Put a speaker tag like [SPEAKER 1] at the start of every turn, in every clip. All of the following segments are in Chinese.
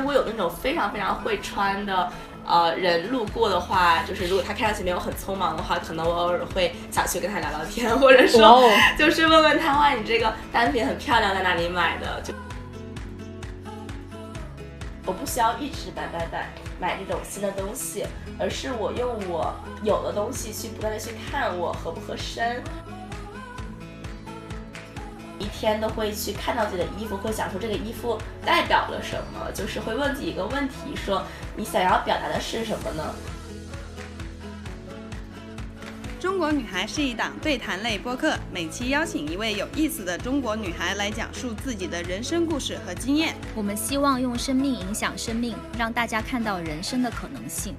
[SPEAKER 1] 如果有那种非常非常会穿的呃人路过的话，就是如果他看上去没有很匆忙的话，可能我偶尔会想去跟他聊聊天，或者说就是问问他，哇，你这个单品很漂亮，在哪里买的？就我不需要一直买买买买这种新的东西，而是我用我有的东西去不断的去看我合不合身。一天都会去看到自己的衣服，会想说这个衣服代表了什么，就是会问自己一个问题：说你想要表达的是什么呢？
[SPEAKER 2] 中国女孩是一档对谈类播客，每期邀请一位有意思的中国女孩来讲述自己的人生故事和经验。
[SPEAKER 3] 我们希望用生命影响生命，让大家看到人生的可能性。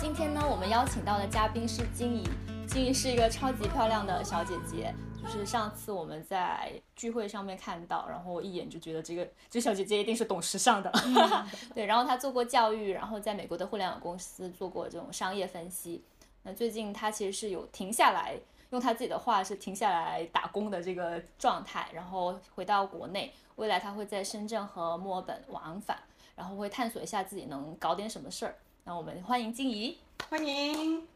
[SPEAKER 4] 今天呢，我们邀请到的嘉宾是金怡，金怡是一个超级漂亮的小姐姐。就是上次我们在聚会上面看到，然后我一眼就觉得这个这小姐姐一定是懂时尚的。对，然后她做过教育，然后在美国的互联网公司做过这种商业分析。那最近她其实是有停下来，用她自己的话是停下来打工的这个状态，然后回到国内。未来她会在深圳和墨尔本往返，然后会探索一下自己能搞点什么事儿。那我们欢迎静怡，
[SPEAKER 2] 欢迎。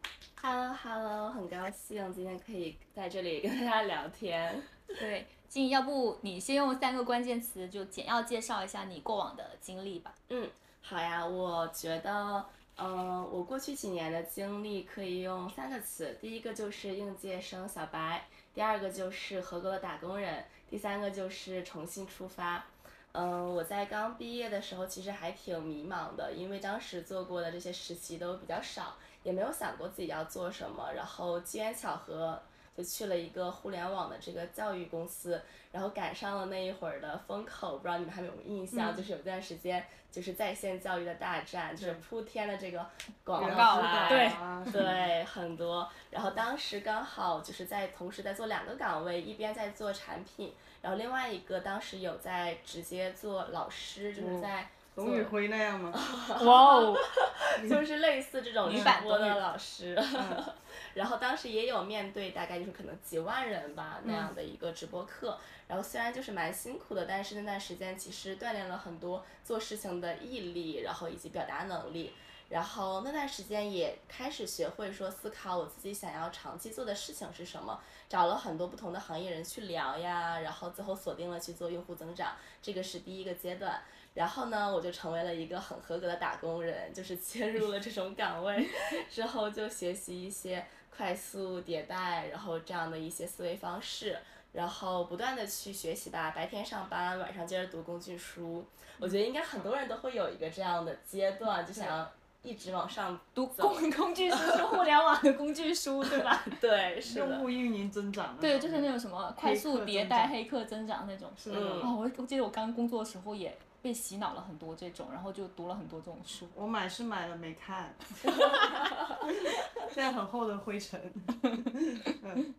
[SPEAKER 1] Hello Hello，很高兴今天可以在这里跟大家聊天。
[SPEAKER 4] 对，静怡，要不你先用三个关键词就简要介绍一下你过往的经历吧。
[SPEAKER 1] 嗯，好呀，我觉得，嗯，我过去几年的经历可以用三个词，第一个就是应届生小白，第二个就是合格的打工人，第三个就是重新出发。嗯，我在刚毕业的时候其实还挺迷茫的，因为当时做过的这些实习都比较少。也没有想过自己要做什么，然后机缘巧合就去了一个互联网的这个教育公司，然后赶上了那一会儿的风口，不知道你们还有没有印象？就是有段时间就是在线教育的大战，就是铺天的这个广告
[SPEAKER 4] 对
[SPEAKER 1] 对很多。然后当时刚好就是在同时在做两个岗位，一边在做产品，然后另外一个当时有在直接做老师，就是在。
[SPEAKER 2] 董宇辉那样吗？
[SPEAKER 4] 哇哦，
[SPEAKER 1] 就是类似这种直播的老师，然后当时也有面对大概就是可能几万人吧那样的一个直播课，然后虽然就是蛮辛苦的，但是那段时间其实锻炼了很多做事情的毅力，然后以及表达能力，然后那段时间也开始学会说思考我自己想要长期做的事情是什么，找了很多不同的行业人去聊呀，然后最后锁定了去做用户增长，这个是第一个阶段。然后呢，我就成为了一个很合格的打工人，就是切入了这种岗位，之后就学习一些快速迭代，然后这样的一些思维方式，然后不断的去学习吧，白天上班，晚上接着读工具书。我觉得应该很多人都会有一个这样的阶段，就想要一直往上
[SPEAKER 4] 读工工具书，是 互联网的工具书，对吧？
[SPEAKER 1] 对，是
[SPEAKER 2] 的。用户运营增长。
[SPEAKER 4] 对，就是那种什么快速迭代、黑客增长那种。
[SPEAKER 2] 是的。
[SPEAKER 4] 哦，我我记得我刚工作的时候也。被洗脑了很多这种，然后就读了很多这种书。
[SPEAKER 2] 我买是买了没看，现在很厚的灰尘。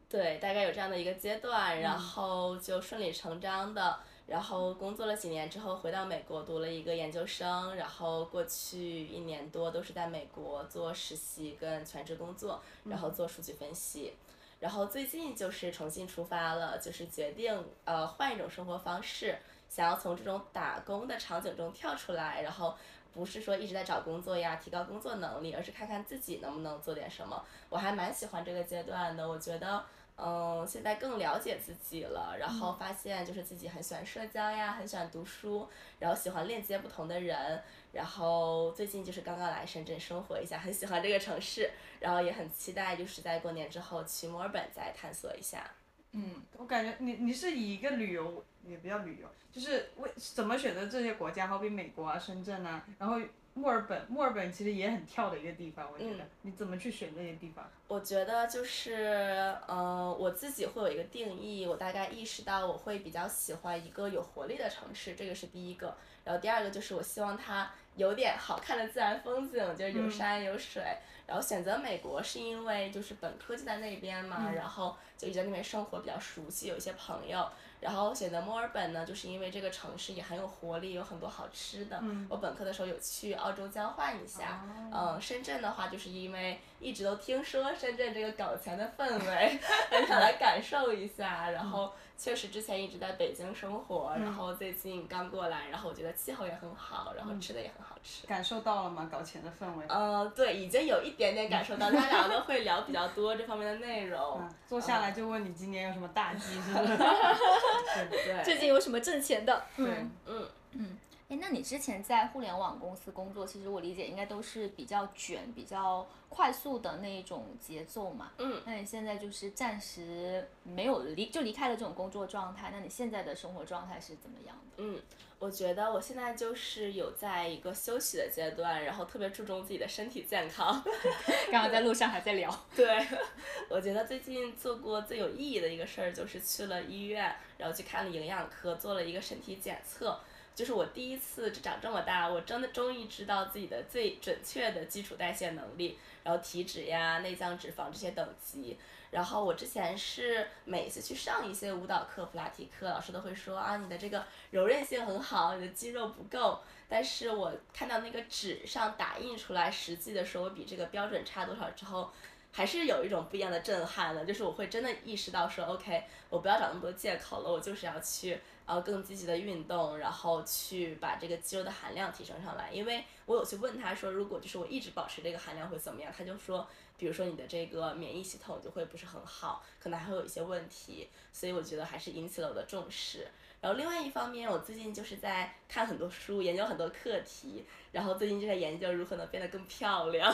[SPEAKER 1] 对，大概有这样的一个阶段，然后就顺理成章的，然后工作了几年之后，回到美国读了一个研究生，然后过去一年多都是在美国做实习跟全职工作，然后做数据分析，然后最近就是重新出发了，就是决定呃换一种生活方式。想要从这种打工的场景中跳出来，然后不是说一直在找工作呀，提高工作能力，而是看看自己能不能做点什么。我还蛮喜欢这个阶段的，我觉得，嗯，现在更了解自己了，然后发现就是自己很喜欢社交呀，很喜欢读书，然后喜欢链接不同的人，然后最近就是刚刚来深圳生活一下，很喜欢这个城市，然后也很期待就是在过年之后去墨尔本再探索一下。
[SPEAKER 2] 嗯，我感觉你你是以一个旅游。也不叫旅游，就是为怎么选择这些国家，好比美国啊、深圳啊，然后墨尔本，墨尔本其实也很跳的一个地方，我觉得。你怎么去选这些地方？
[SPEAKER 1] 我觉得就是，呃，我自己会有一个定义，我大概意识到我会比较喜欢一个有活力的城市，这个是第一个。然后第二个就是我希望它有点好看的自然风景，就是有山有水。然后选择美国是因为就是本科就在那边嘛，然后就一直在那边生活比较熟悉，有一些朋友。然后选择墨尔本呢，就是因为这个城市也很有活力，有很多好吃的。我本科的时候有去澳洲交换一下。嗯。深圳的话，就是因为一直都听说深圳这个搞钱的氛围，很想来感受一下。然后确实之前一直在北京生活，然后最近刚过来，然后我觉得气候也很好，然后吃的也很好吃。
[SPEAKER 2] 感受到了吗？搞钱的氛围？
[SPEAKER 1] 呃，对，已经有一点点感受到，他俩都会聊比较多这方面的内容。
[SPEAKER 2] 坐下来就问你今年有什么大计，是不是？
[SPEAKER 1] 对。
[SPEAKER 4] 最近有什么挣钱的？
[SPEAKER 2] 对，
[SPEAKER 1] 嗯
[SPEAKER 4] 嗯。哎，那你之前在互联网公司工作，其实我理解应该都是比较卷、比较快速的那一种节奏嘛。
[SPEAKER 1] 嗯。
[SPEAKER 4] 那你现在就是暂时没有离，就离开了这种工作状态。那你现在的生活状态是怎么样的？
[SPEAKER 1] 嗯，我觉得我现在就是有在一个休息的阶段，然后特别注重自己的身体健康。
[SPEAKER 4] 刚刚在路上还在聊。
[SPEAKER 1] 对，我觉得最近做过最有意义的一个事儿，就是去了医院，然后去看了营养科，做了一个身体检测。就是我第一次长这么大，我真的终于知道自己的最准确的基础代谢能力，然后体脂呀、内脏脂肪这些等级。然后我之前是每次去上一些舞蹈课、普拉提课，老师都会说啊，你的这个柔韧性很好，你的肌肉不够。但是我看到那个纸上打印出来实际的时候，我比这个标准差多少之后，还是有一种不一样的震撼的。就是我会真的意识到说，OK，我不要找那么多借口了，我就是要去。然后更积极的运动，然后去把这个肌肉的含量提升上来。因为我有去问他说，如果就是我一直保持这个含量会怎么样？他就说，比如说你的这个免疫系统就会不是很好，可能还会有一些问题。所以我觉得还是引起了我的重视。然后另外一方面，我最近就是在看很多书，研究很多课题。然后最近就在研究如何能变得更漂亮。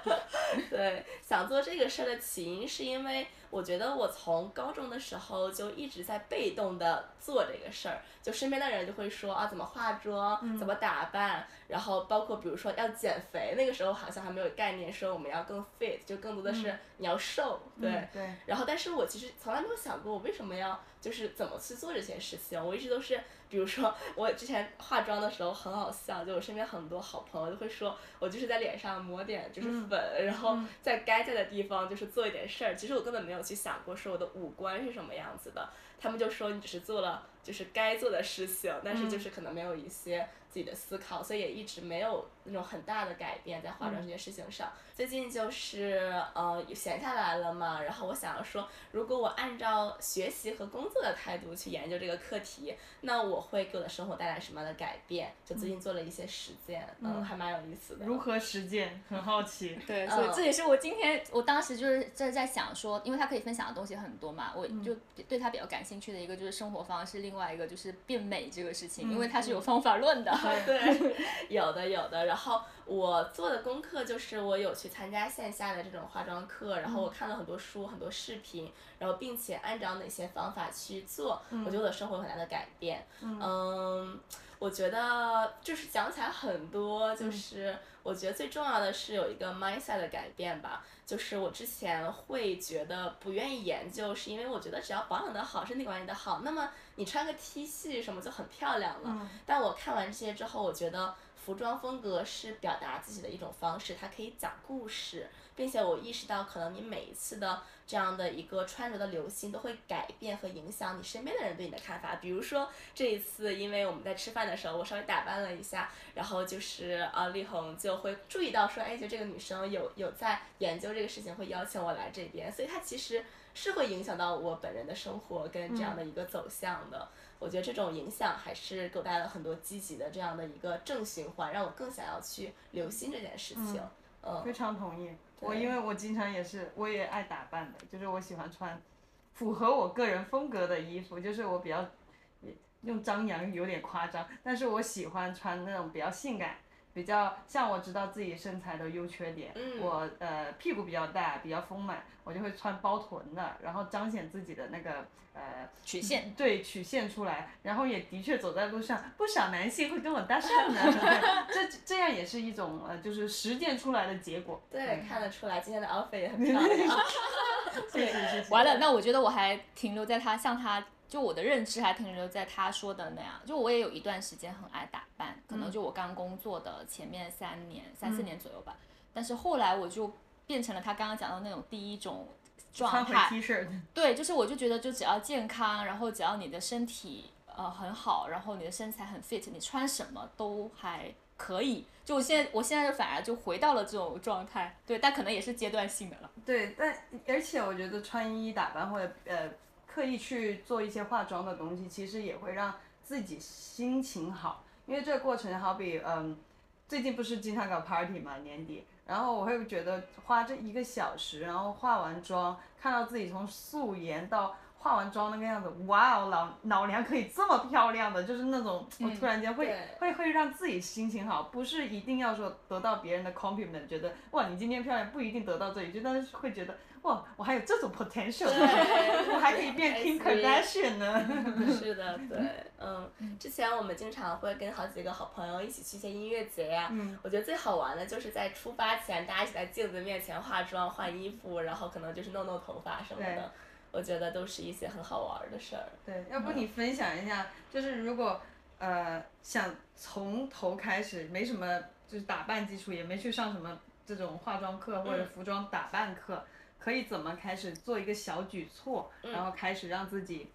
[SPEAKER 1] 对，想做这个事儿的起因是因为。我觉得我从高中的时候就一直在被动的做这个事儿，就身边的人就会说啊怎么化妆，怎么打扮，然后包括比如说要减肥，那个时候好像还没有概念说我们要更 fit，就更多的是你要瘦，对，
[SPEAKER 2] 对。
[SPEAKER 1] 然后但是我其实从来没有想过我为什么要就是怎么去做这些事情，我一直都是。比如说，我之前化妆的时候很好笑，就我身边很多好朋友都会说，我就是在脸上抹点就是粉，然后在该在的地方就是做一点事儿。其实我根本没有去想过说我的五官是什么样子的，他们就说你只是做了就是该做的事情，但是就是可能没有一些自己的思考，所以也一直没有那种很大的改变在化妆这件事情上。最近就是呃闲下来了嘛，然后我想要说，如果我按照学习和工作的态度去研究这个课题，那我会给我的生活带来什么样的改变？就最近做了一些实践，嗯，还蛮有意思的。
[SPEAKER 2] 如何实践？很好奇。
[SPEAKER 4] 对，所以这也是我今天我当时就是在在想说，因为他可以分享的东西很多嘛，我就对他比较感兴趣的一个就是生活方式，另外一个就是变美这个事情，因为它是有方法论的。
[SPEAKER 1] 对，有的有的，然后。我做的功课就是我有去参加线下的这种化妆课，然后我看了很多书、很多视频，然后并且按照哪些方法去做，我觉得我的生活有很大的改变。嗯，我觉得就是讲起来很多，就是我觉得最重要的是有一个 mindset 的改变吧。就是我之前会觉得不愿意研究，是因为我觉得只要保养的好，身体管理的好，那么你穿个 T 恤什么就很漂亮了。但我看完这些之后，我觉得。服装风格是表达自己的一种方式，它可以讲故事，并且我意识到，可能你每一次的这样的一个穿着的流行，都会改变和影响你身边的人对你的看法。比如说这一次，因为我们在吃饭的时候，我稍微打扮了一下，然后就是呃，丽红就会注意到说，哎，就这个女生有有在研究这个事情，会邀请我来这边，所以她其实是会影响到我本人的生活跟这样的一个走向的。我觉得这种影响还是给我带来了很多积极的这样的一个正循环，让我更想要去留心这件事情。嗯，
[SPEAKER 2] 非常同意。我因为我经常也是，我也爱打扮的，就是我喜欢穿符合我个人风格的衣服，就是我比较用张扬有点夸张，但是我喜欢穿那种比较性感。比较像我知道自己身材的优缺点，我呃屁股比较大，比较丰满，我就会穿包臀的，然后彰显自己的那个呃
[SPEAKER 4] 曲线，
[SPEAKER 2] 对曲线出来，然后也的确走在路上，不少男性会跟我搭讪呢，这这样也是一种呃就是实践出来的结果。
[SPEAKER 1] 对，看得出来今天的 outfit 也很 漂亮。
[SPEAKER 2] 谢谢谢谢。
[SPEAKER 4] 完了，那我觉得我还停留在他像他。就我的认知还停留在他说的那样，就我也有一段时间很爱打扮，可能就我刚工作的前面三年、三四年左右吧。但是后来我就变成了他刚刚讲到那种第一种状态。对，就是我就觉得，就只要健康，然后只要你的身体呃很好，然后你的身材很 fit，你穿什么都还。可以。就我现在，我现在就反而就回到了这种状态，对，但可能也是阶段性的了。
[SPEAKER 2] 对，但而且我觉得穿衣打扮或者呃刻意去做一些化妆的东西，其实也会让自己心情好，因为这个过程好比嗯，最近不是经常搞 party 嘛，年底，然后我会觉得花这一个小时，然后化完妆，看到自己从素颜到。化完妆那个样子，哇哦，老老娘可以这么漂亮的，就是那种我突然间会会会让自己心情好，不是一定要说得到别人的 compliment，觉得哇你今天漂亮，不一定得到这一句，但是会觉得哇我还有这种 potential，我还可以变 Kim Kardashian 呢。
[SPEAKER 1] 是的，对，嗯，之前我们经常会跟好几个好朋友一起去一些音乐节呀，嗯我觉得最好玩的就是在出发前，大家一起在镜子面前化妆、换衣服，然后可能就是弄弄头发什么的。我觉得都是一些很好玩的事儿。
[SPEAKER 2] 对，要不你分享一下，就是如果呃想从头开始，没什么就是打扮基础，也没去上什么这种化妆课或者服装打扮课，可以怎么开始做一个小举措，然后开始让自己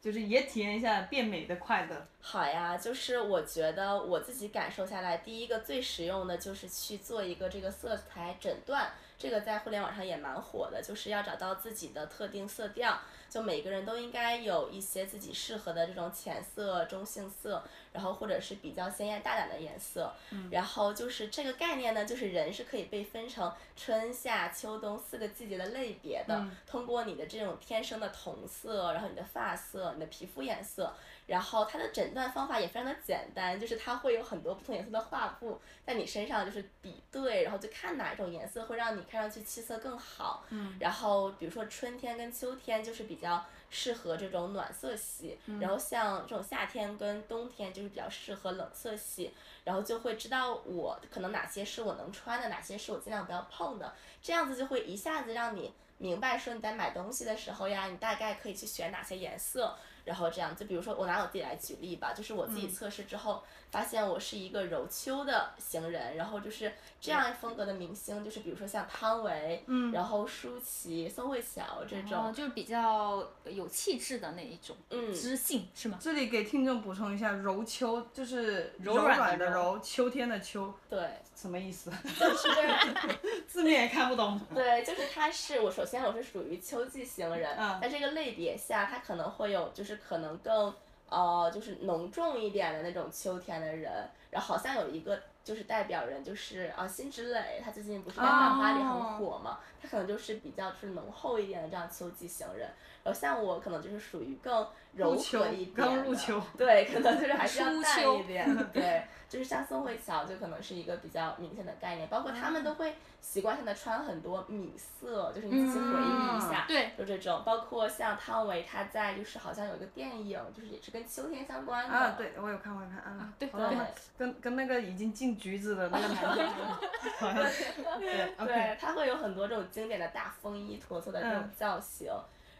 [SPEAKER 2] 就是也体验一下变美的快乐。
[SPEAKER 1] 好呀，就是我觉得我自己感受下来，第一个最实用的就是去做一个这个色彩诊断。这个在互联网上也蛮火的，就是要找到自己的特定色调，就每个人都应该有一些自己适合的这种浅色、中性色，然后或者是比较鲜艳大胆的颜色。然后就是这个概念呢，就是人是可以被分成春夏秋冬四个季节的类别的，通过你的这种天生的瞳色，然后你的发色、你的皮肤颜色。然后它的诊断方法也非常的简单，就是它会有很多不同颜色的画布在你身上，就是比对，然后就看哪一种颜色会让你看上去气色更好。
[SPEAKER 2] 嗯。
[SPEAKER 1] 然后比如说春天跟秋天就是比较适合这种暖色系，然后像这种夏天跟冬天就是比较适合冷色系，然后就会知道我可能哪些是我能穿的，哪些是我尽量不要碰的，这样子就会一下子让你明白说你在买东西的时候呀，你大概可以去选哪些颜色。然后这样，就比如说我拿我自己来举例吧，就是我自己测试之后，发现我是一个柔秋的行人，然后就是这样风格的明星，就是比如说像汤唯，嗯然后舒淇、宋慧乔这种，
[SPEAKER 4] 就是比较有气质的那一种，嗯知性是吗？
[SPEAKER 2] 这里给听众补充一下，柔秋就是
[SPEAKER 4] 柔
[SPEAKER 2] 软的柔，秋天的秋。
[SPEAKER 1] 对。
[SPEAKER 2] 什么意思？
[SPEAKER 1] 就是
[SPEAKER 2] 字面也看不懂。
[SPEAKER 1] 对，就是他是我首先我是属于秋季行人，在这个类别下，他可能会有就是可能更呃就是浓重一点的那种秋天的人，然后好像有一个就是代表人就是啊辛芷蕾，她最近不是在《繁花》里很火嘛，她可能就是比较是浓厚一点的这样秋季型人，然后像我可能就是属于更柔和一点
[SPEAKER 2] 的，
[SPEAKER 1] 对，可能就是还是要淡一点，对。就是像宋慧乔，就可能是一个比较明显的概念，包括他们都会习惯性的穿很多米色，就是你自己回忆一下，
[SPEAKER 4] 对，
[SPEAKER 1] 就这种。包括像汤唯，她在就是好像有一个电影，就是也是跟秋天相关的。
[SPEAKER 2] 啊，对，我有看，我有看啊。
[SPEAKER 4] 对
[SPEAKER 1] 对。
[SPEAKER 2] 跟跟那个已经进局子的那个男的，好像。对。
[SPEAKER 1] 对，他会有很多这种经典的大风衣驼色的这种造型，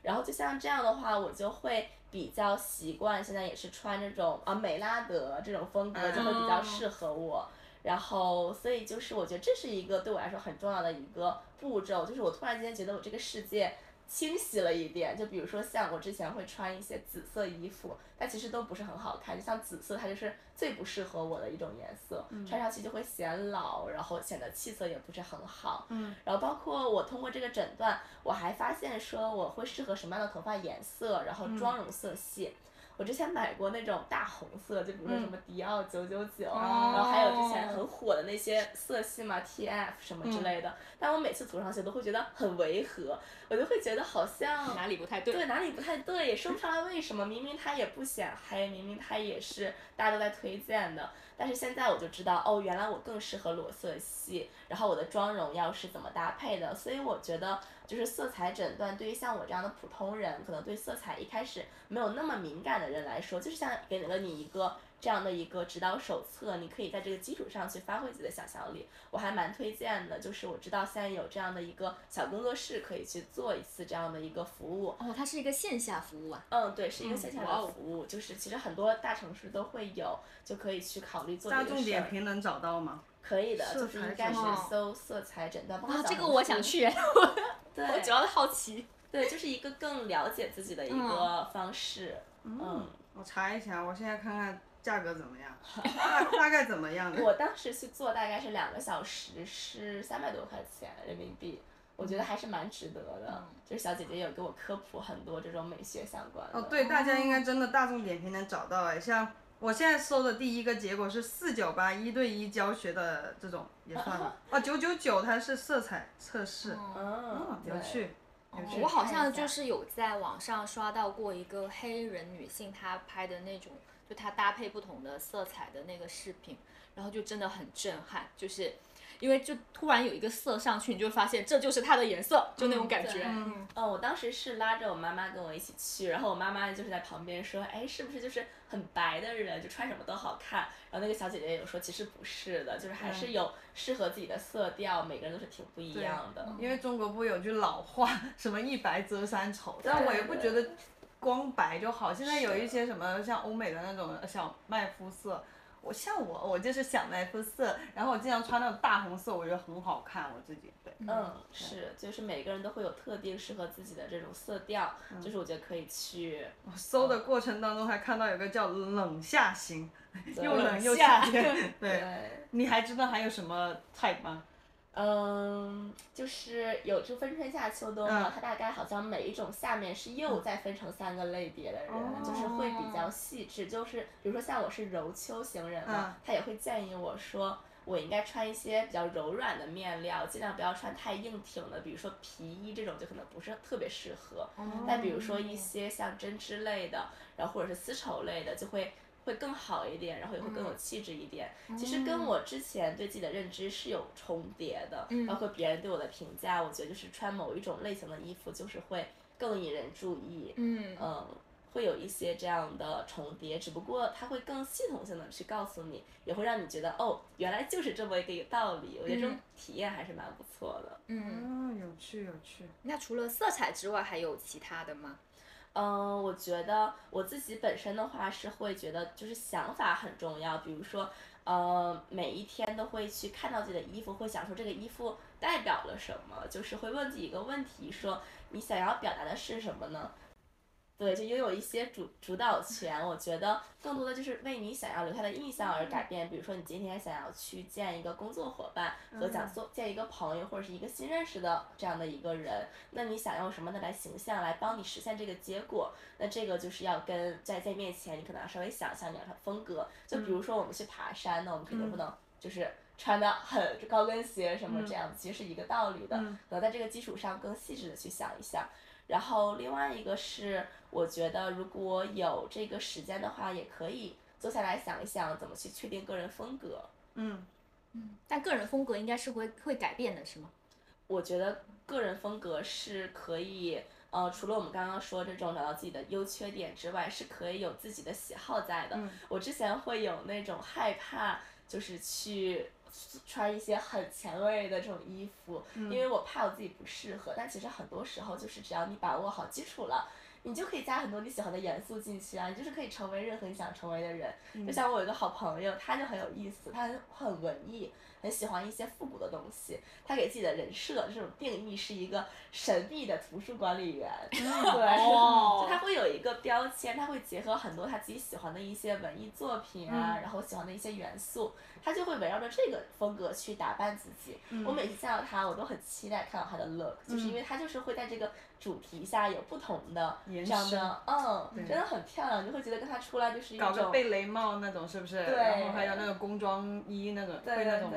[SPEAKER 1] 然后就像这样的话，我就会。比较习惯，现在也是穿这种啊美拉德这种风格就会比较适合我，然后所以就是我觉得这是一个对我来说很重要的一个步骤，就是我突然间觉得我这个世界。清晰了一点，就比如说像我之前会穿一些紫色衣服，但其实都不是很好看。就像紫色，它就是最不适合我的一种颜色，穿上去就会显老，然后显得气色也不是很好。然后包括我通过这个诊断，我还发现说我会适合什么样的头发颜色，然后妆容色系。我之前买过那种大红色，就比如说什么迪奥九九九，然后还有之前很火的那些色系嘛，TF 什么之类的。但我每次涂上去都会觉得很违和，我就会觉得好像
[SPEAKER 4] 哪里不太对。
[SPEAKER 1] 对，哪里不太对，也说不上来为什么。明明它也不显黑，明明它也是大家都在推荐的。但是现在我就知道，哦，原来我更适合裸色系，然后我的妆容要是怎么搭配的，所以我觉得就是色彩诊断对于像我这样的普通人，可能对色彩一开始没有那么敏感的人来说，就是像给了你一个。这样的一个指导手册，你可以在这个基础上去发挥自己的想象力，我还蛮推荐的。就是我知道现在有这样的一个小工作室，可以去做一次这样的一个服务。
[SPEAKER 4] 哦，它是一个线下服务啊？
[SPEAKER 1] 嗯，对，是一个线下的服务。就是其实很多大城市都会有，就可以去考虑做这个
[SPEAKER 2] 大众点评能找到吗？
[SPEAKER 1] 可以的，就是应该是搜色彩诊断。
[SPEAKER 4] 啊，这个我想去。
[SPEAKER 1] 对，
[SPEAKER 4] 我主要好奇。
[SPEAKER 1] 对，就是一个更了解自己的一个方式。嗯。
[SPEAKER 2] 我查一下，我现在看看。价格怎么样？大大概怎么样？
[SPEAKER 1] 我当时去做大概是两个小时，是三百多块钱人民币，我觉得还是蛮值得的。就是小姐姐有给我科普很多这种美学相关的。
[SPEAKER 2] 哦，对，大家应该真的大众点评能找到哎，像我现在搜的第一个结果是四九八一对一教学的这种也算了。哦，九九九它是色彩测试，
[SPEAKER 1] 嗯，
[SPEAKER 2] 有趣。有趣
[SPEAKER 4] 我好像就是有在网上刷到过一个黑人女性，她拍的那种，就它搭配不同的色彩的那个饰品，然后就真的很震撼，就是因为就突然有一个色上去，你就发现这就是它的颜色，就那种感觉。
[SPEAKER 1] 嗯，哦，我当时是拉着我妈妈跟我一起去，然后我妈妈就是在旁边说，哎，是不是就是很白的人，就穿什么都好看？然后那个小姐姐有说，其实不是的，就是还是有适合自己的色调，每个人都是挺不一样的。
[SPEAKER 2] 因为中国不有句老话，什么一白遮三丑，但我也不觉得光白就好。现在有一些什么像欧美的那种小麦肤色，我像我，我就是小麦肤色，然后我经常穿那种大红色，我觉得很好看，我自己对。
[SPEAKER 1] 嗯，是，就是每个人都会有特定适合自己的这种色调，就是我觉得可以去。
[SPEAKER 2] 我搜的过程当中还看到有个叫冷夏型，又冷又
[SPEAKER 1] 夏
[SPEAKER 2] 夏天。对，你还知道还有什么 type 吗？
[SPEAKER 1] 嗯，就是有就分春夏秋冬嘛，
[SPEAKER 2] 嗯
[SPEAKER 1] 它大概好像每一种下面是又再分成三个类别的人，
[SPEAKER 2] 哦
[SPEAKER 1] 就是会比较细致。就是比如说像我是柔秋型人嘛，
[SPEAKER 2] 嗯
[SPEAKER 1] 他也会建议我说。我应该穿一些比较柔软的面料，尽量不要穿太硬挺的，比如说皮衣这种就可能不是特别适合。但比如说一些像针织类的，然后或者是丝绸类的，就会会更好一点，然后也会更有气质一点。其实跟我之前对自己的认知是有重叠的，包括别人对我的评价，我觉得就是穿某一种类型的衣服就是会更引人注意。
[SPEAKER 4] 嗯
[SPEAKER 1] 嗯，会有一些这样的重叠，只不过它会更系统性的去告诉你，也会让你觉得哦，原来就是这么一个道理。我觉得这种体验还是蛮不错的。
[SPEAKER 4] 嗯，
[SPEAKER 2] 嗯，有趣有趣。
[SPEAKER 4] 那除了色彩之外，还有其他的吗？
[SPEAKER 1] 嗯，我觉得我自己本身的话是会觉得就是想法很重要，比如说，呃，每一天都会去看到自己的衣服，会想说这个衣服代表了什么，就是会问自己一个问题，说你想要表达的是什么呢？对，就拥有一些主主导权，我觉得更多的就是为你想要留下的印象而改变。比如说，你今天想要去见一个工作伙伴，和想做见一个朋友或者是一个新认识的这样的一个人，那你想用什么样的来形象来帮你实现这个结果？那这个就是要跟在在面前，你可能要稍微想象你要的风格。就比如说我们去爬山，那我们肯定不能就是穿的很高跟鞋什么这样，其实是一个道理的。可能在这个基础上更细致的去想一想。然后另外一个是，我觉得如果有这个时间的话，也可以坐下来想一想怎么去确定个人风格。
[SPEAKER 2] 嗯嗯，
[SPEAKER 4] 但个人风格应该是会会改变的，是吗？
[SPEAKER 1] 我觉得个人风格是可以，呃，除了我们刚刚说这种找到自己的优缺点之外，是可以有自己的喜好在的。我之前会有那种害怕，就是去穿一些很前卫的这种衣服，因为我怕我自己不适合。但其实很多时候就是只要你把握好基础了。你就可以加很多你喜欢的元素进去啊，你就是可以成为任何你想成为的人。就像我有一个好朋友，他就很有意思，他很很文艺，很喜欢一些复古的东西。他给自己的人设这种定义是一个神秘的图书管理员，对，
[SPEAKER 4] 哦
[SPEAKER 1] 就他会有一个标签，他会结合很多他自己喜欢的一些文艺作品啊，然后喜欢的一些元素，他就会围绕着这个风格去打扮自己。我每次见到他，我都很期待看到他的 look，就是因为他就是会在这个主题下有不同的
[SPEAKER 2] 延
[SPEAKER 1] 这样
[SPEAKER 2] 伸
[SPEAKER 1] 的，嗯，真的很漂亮，你就会觉得跟他出来就是一
[SPEAKER 2] 搞个
[SPEAKER 1] 种。
[SPEAKER 2] 贝雷帽那种是不是？
[SPEAKER 1] 对
[SPEAKER 2] 然后还有那个工装衣那种，
[SPEAKER 1] 对
[SPEAKER 2] 会那种吗？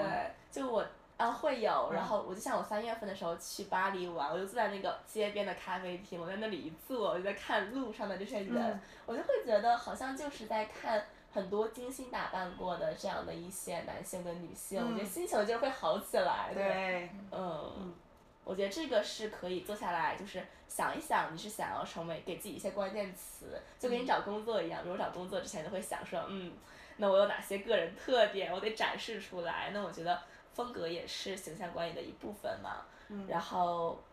[SPEAKER 1] 就我啊会有，然
[SPEAKER 2] 嗯
[SPEAKER 1] 后我就像我三月份的时候去巴黎玩，我就坐在那个街边的咖啡厅，我在那里一坐，我就在看路上的这些人，
[SPEAKER 2] 嗯
[SPEAKER 1] 我就会觉得好像就是在看很多精心打扮过的这样的一些男性跟女性，我觉得心情就会好起来的。
[SPEAKER 2] 对，
[SPEAKER 1] 嗯，我觉得这个是可以坐下来，就是想一想，你是想要成为给自己一些关键词，就跟你找工作一样。比如果找工作之前就会想说，嗯，那我有哪些个人特点，我得展示出来。那我觉得风格也是形象管理的一部分嘛。嗯然后，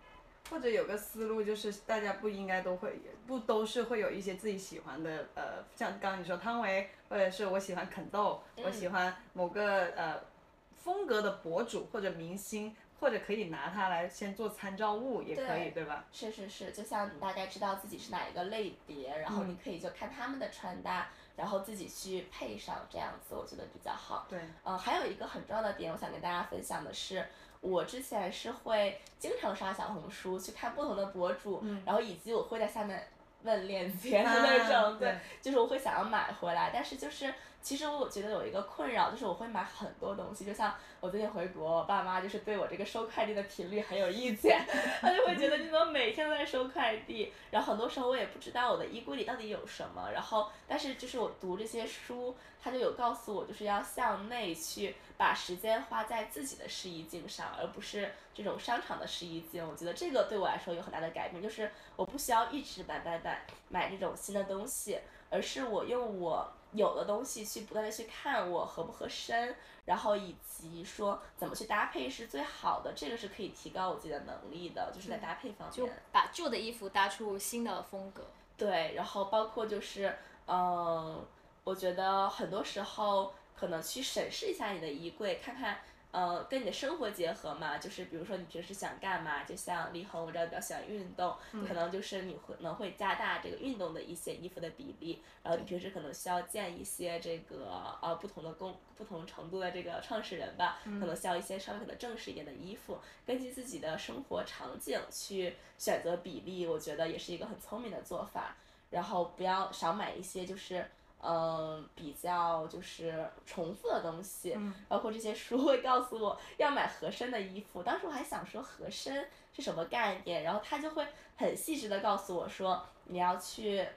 [SPEAKER 2] 或者有个思路就是，大家不应该都会，不都是会有一些自己喜欢的，呃，像刚刚你说汤唯，或者是我喜欢肯豆，我喜欢某个呃风格的博主或者明星，或者可以拿它来先做参照物，也可以，
[SPEAKER 1] 对
[SPEAKER 2] 对吧？
[SPEAKER 1] 是是是，就像你大概知道自己是哪一个类别，然后你可以就看他们的穿搭，然后自己去配上，这样子我觉得比较好。
[SPEAKER 2] 对。
[SPEAKER 1] 嗯，还有一个很重要的点，我想跟大家分享的是，我之前是会经常刷小红书去看不同的博主，然后以及我会在下面问链接的那种，对，就是我会想要买回来，但是就是。其实我觉得有一个困扰，就是我会买很多东西，就像我最近回国，我爸妈就是对我这个收快递的频率很有意见，他就会觉得你怎么每天都在收快递，然后很多时候我也不知道我的衣柜里到底有什么，然后但是就是我读这些书，他就有告诉我就是要向内去把时间花在自己的试衣镜上，而不是这种商场的试衣镜。我觉得这个对我来说有很大的改变，就是我不需要一直买买买买这种新的东西，而是我用我。有的东西去不断的去看我合不合身，然后以及说怎么去搭配是最好的，这个是可以提高我自己的能力的，就是在搭配方面。
[SPEAKER 4] 就把旧的衣服搭出新的风格。
[SPEAKER 1] 对，然后包括就是，嗯，我觉得很多时候可能去审视一下你的衣柜，看看。呃，跟你的生活结合嘛，就是比如说你平时想干嘛，就像李恒，我知道比较喜欢运动，可能就是你会可能会加大这个运动的一些衣服的比例，然后你平时可能需要见一些这个呃不同的工不同程度的这个创始人吧，可能需要一些稍微可能正式一点的衣服，根据自己的生活场景去选择比例，我觉得也是一个很聪明的做法，然后不要少买一些就是。嗯，比较就是重复的东西，包括这些书会告诉我要买合身的衣服。当时我还想说合身是什么概念，然后他就会很细致的告诉我说，你要去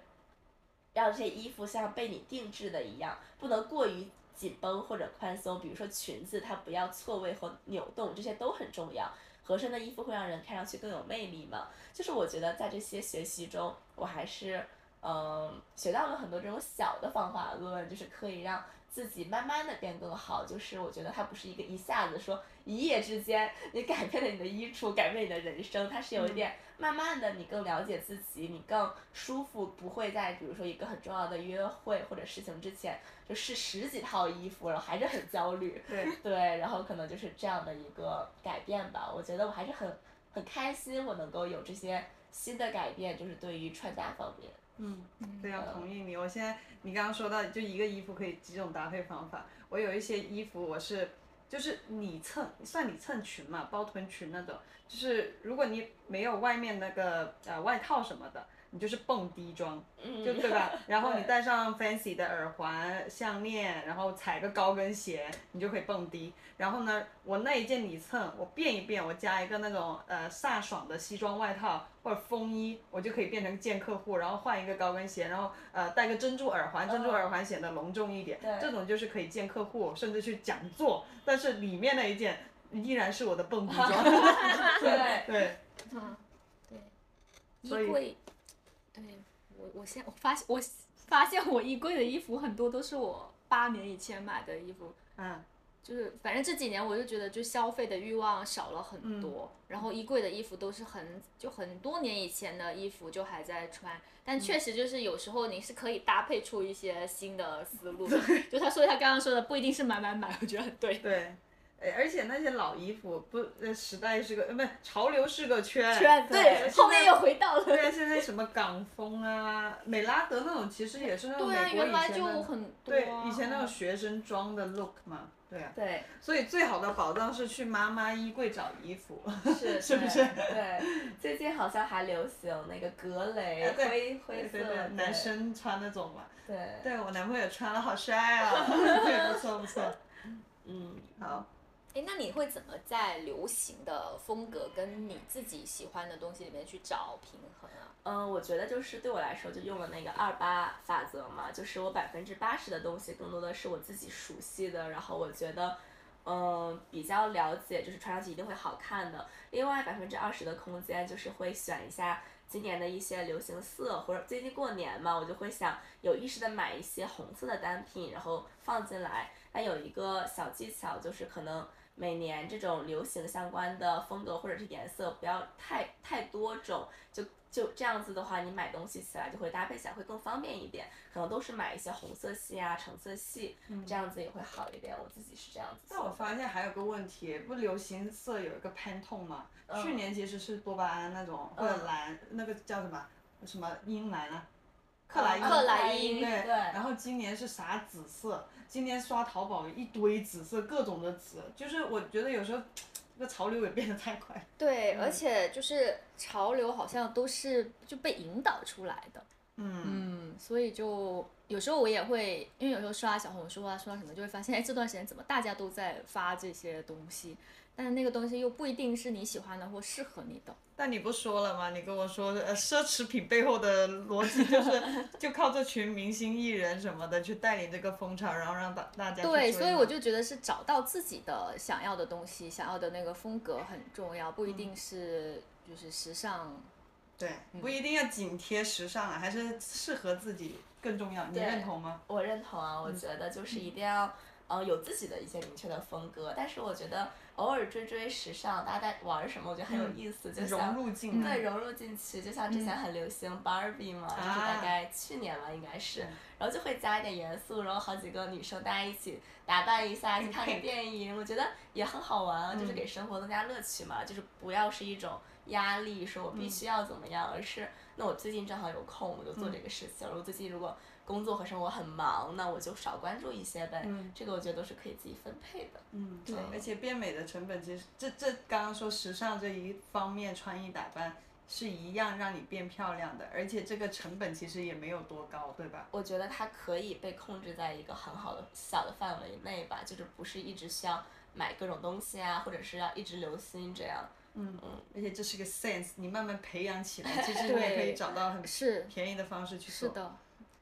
[SPEAKER 1] 让这些衣服像被你定制的一样，不能过于紧绷或者宽松。比如说裙子，它不要错位和扭动，这些都很重要。合身的衣服会让人看上去更有魅力嘛？就是我觉得在这些学习中，我还是。嗯，学到了很多这种小的方法论，就是可以让自己慢慢的变更好。就是我觉得它不是一个一下子说一夜之间你改变了你的衣橱，改变你的人生，它是有一点慢慢的，你更了解自己，你更舒服，不会在比如说一个很重要的约会或者事情之前就试十几套衣服，然后还是很焦虑。
[SPEAKER 2] 对
[SPEAKER 1] 对，然后可能就是这样的一个改变吧。我觉得我还是很很开心，我能够有这些新的改变，就是对于穿搭方面。
[SPEAKER 2] 嗯，非常同意你。我现在你刚刚说到，就一个衣服可以几种搭配方法。我有一些衣服，我是就是里衬，算里衬裙嘛，包臀裙那种。就是如果你没有外面那个呃外套什么的。你就是蹦迪装，就对吧？然后你戴上 fancy 的耳环、项链，然后踩个高跟鞋，你就可以蹦迪。然后呢，我那一件里衬，我变一变，我加一个那种呃飒爽的西装外套或者风衣，我就可以变成见客户，然后换一个高跟鞋，然后呃戴个珍珠耳环，珍珠耳环显得隆重一点。这种就是可以见客户，甚至去讲座。但是里面那一件依然是我的蹦迪装。
[SPEAKER 1] 对
[SPEAKER 2] 对。
[SPEAKER 4] 嗯，对。衣柜。我现我发现我发现我衣柜的衣服很多都是我八年以前买的衣服，
[SPEAKER 2] 嗯，
[SPEAKER 4] 就是反正这几年我就觉得就消费的欲望少了很多，然后衣柜的衣服都是很就很多年以前的衣服就还在穿，但确实就是有时候你是可以搭配出一些新的思路，就他说他刚刚说的不一定是买买买，我觉得很对。
[SPEAKER 2] 对。哎，而且那些老衣服不，呃，时代是个，呃，不，潮流是个圈。
[SPEAKER 4] 圈对，后面又回到了。
[SPEAKER 2] 对啊，现在什么港风啊，美拉德那种，其实也是那种美国以前
[SPEAKER 4] 的。
[SPEAKER 2] 对，以前那种学生装的 look 嘛，对啊。
[SPEAKER 1] 对。
[SPEAKER 2] 所以最好的宝藏是去妈妈衣柜找衣服。
[SPEAKER 1] 是。
[SPEAKER 2] 是不是？
[SPEAKER 1] 对。最近好像还流行那个格雷灰灰色。
[SPEAKER 2] 男生穿那种嘛。
[SPEAKER 1] 对。
[SPEAKER 2] 对我男朋友穿了，好帅啊！对，不错不错。
[SPEAKER 1] 嗯，
[SPEAKER 2] 好。
[SPEAKER 4] 哎，那你会怎么在流行的风格跟你自己喜欢的东西里面去找平衡啊？
[SPEAKER 1] 嗯，我觉得就是对我来说，就用了那个二八法则嘛，就是我百分之八十的东西更多的是我自己熟悉的，然后我觉得，嗯，比较了解，就是穿上去一定会好看的。另外百分之二十的空间，就是会选一下今年的一些流行色，或者最近过年嘛，我就会想有意识的买一些红色的单品，然后放进来。但有一个小技巧，就是可能。每年这种流行相关的风格或者是颜色不要太太多种，就就这样子的话，你买东西起来就会搭配起来会更方便一点。可能都是买一些红色系啊、橙色系，这样子也会好一点。我自己是这样子。
[SPEAKER 2] 但我发现还有个问题，不流行色有一个 Pantone 嘛？去年其实是多巴胺那种或者蓝，那个叫什么什么英蓝啊？克莱因，
[SPEAKER 4] 克莱因
[SPEAKER 2] 对，
[SPEAKER 1] 对
[SPEAKER 2] 然后今年是啥紫色？今年刷淘宝一堆紫色，各种的紫，就是我觉得有时候 这个潮流也变得太快。
[SPEAKER 4] 对，而且就是潮流好像都是就被引导出来的。
[SPEAKER 2] 嗯，
[SPEAKER 4] 嗯，所以就有时候我也会，因为有时候刷小红书啊，刷什么就会发现，哎，这段时间怎么大家都在发这些东西，但是那个东西又不一定是你喜欢的或适合你的。
[SPEAKER 2] 但你不说了吗？你跟我说，呃，奢侈品背后的逻辑就是，就靠这群明星艺人什么的去带领这个风潮，然后让大大家
[SPEAKER 4] 对，所以我就觉得是找到自己的想要的东西，想要的那个风格很重要，不一定是就是时尚。
[SPEAKER 2] 对，不一定要紧贴时尚啊，还是适合自己更重要。你认同吗？
[SPEAKER 1] 我认同啊，我觉得就是一定要，呃，有自己的一些明确的风格。但是我觉得偶尔追追时尚，大家在玩什么，我觉得很有意思，就像
[SPEAKER 2] 融入进来。
[SPEAKER 1] 对，融入进去，就像之前很流行 Barbie 嘛，就是
[SPEAKER 2] 啊。
[SPEAKER 1] 大概去年吧，应该是，然后就会加一点元素，然后好几个女生大家一起打扮一下，去看个电影，我觉得也很好玩啊，就是给生活增加乐趣嘛，就是不要是一种压力，说我必须要怎么样，而是那我最近正好有空，我就做这个事情，然后最近如果工作和生活很忙，那我就少关注一些呗，这个我觉得都是可以自己分配的。
[SPEAKER 2] 嗯，
[SPEAKER 1] 对
[SPEAKER 2] 而且变美的成本其实，这这刚刚说时尚这一方面，穿衣打扮是一样让你变漂亮的，而且这个成本其实也没有多高，对吧？
[SPEAKER 1] 我觉得它可以被控制在一个很好的小的范围内吧，就是不是一直需要买各种东西啊，或者是要一直留心这样。
[SPEAKER 2] 嗯嗯，而且这是个 sense，你慢慢培养起来，其实你也可以找到很便宜的方式去做。
[SPEAKER 4] 是的，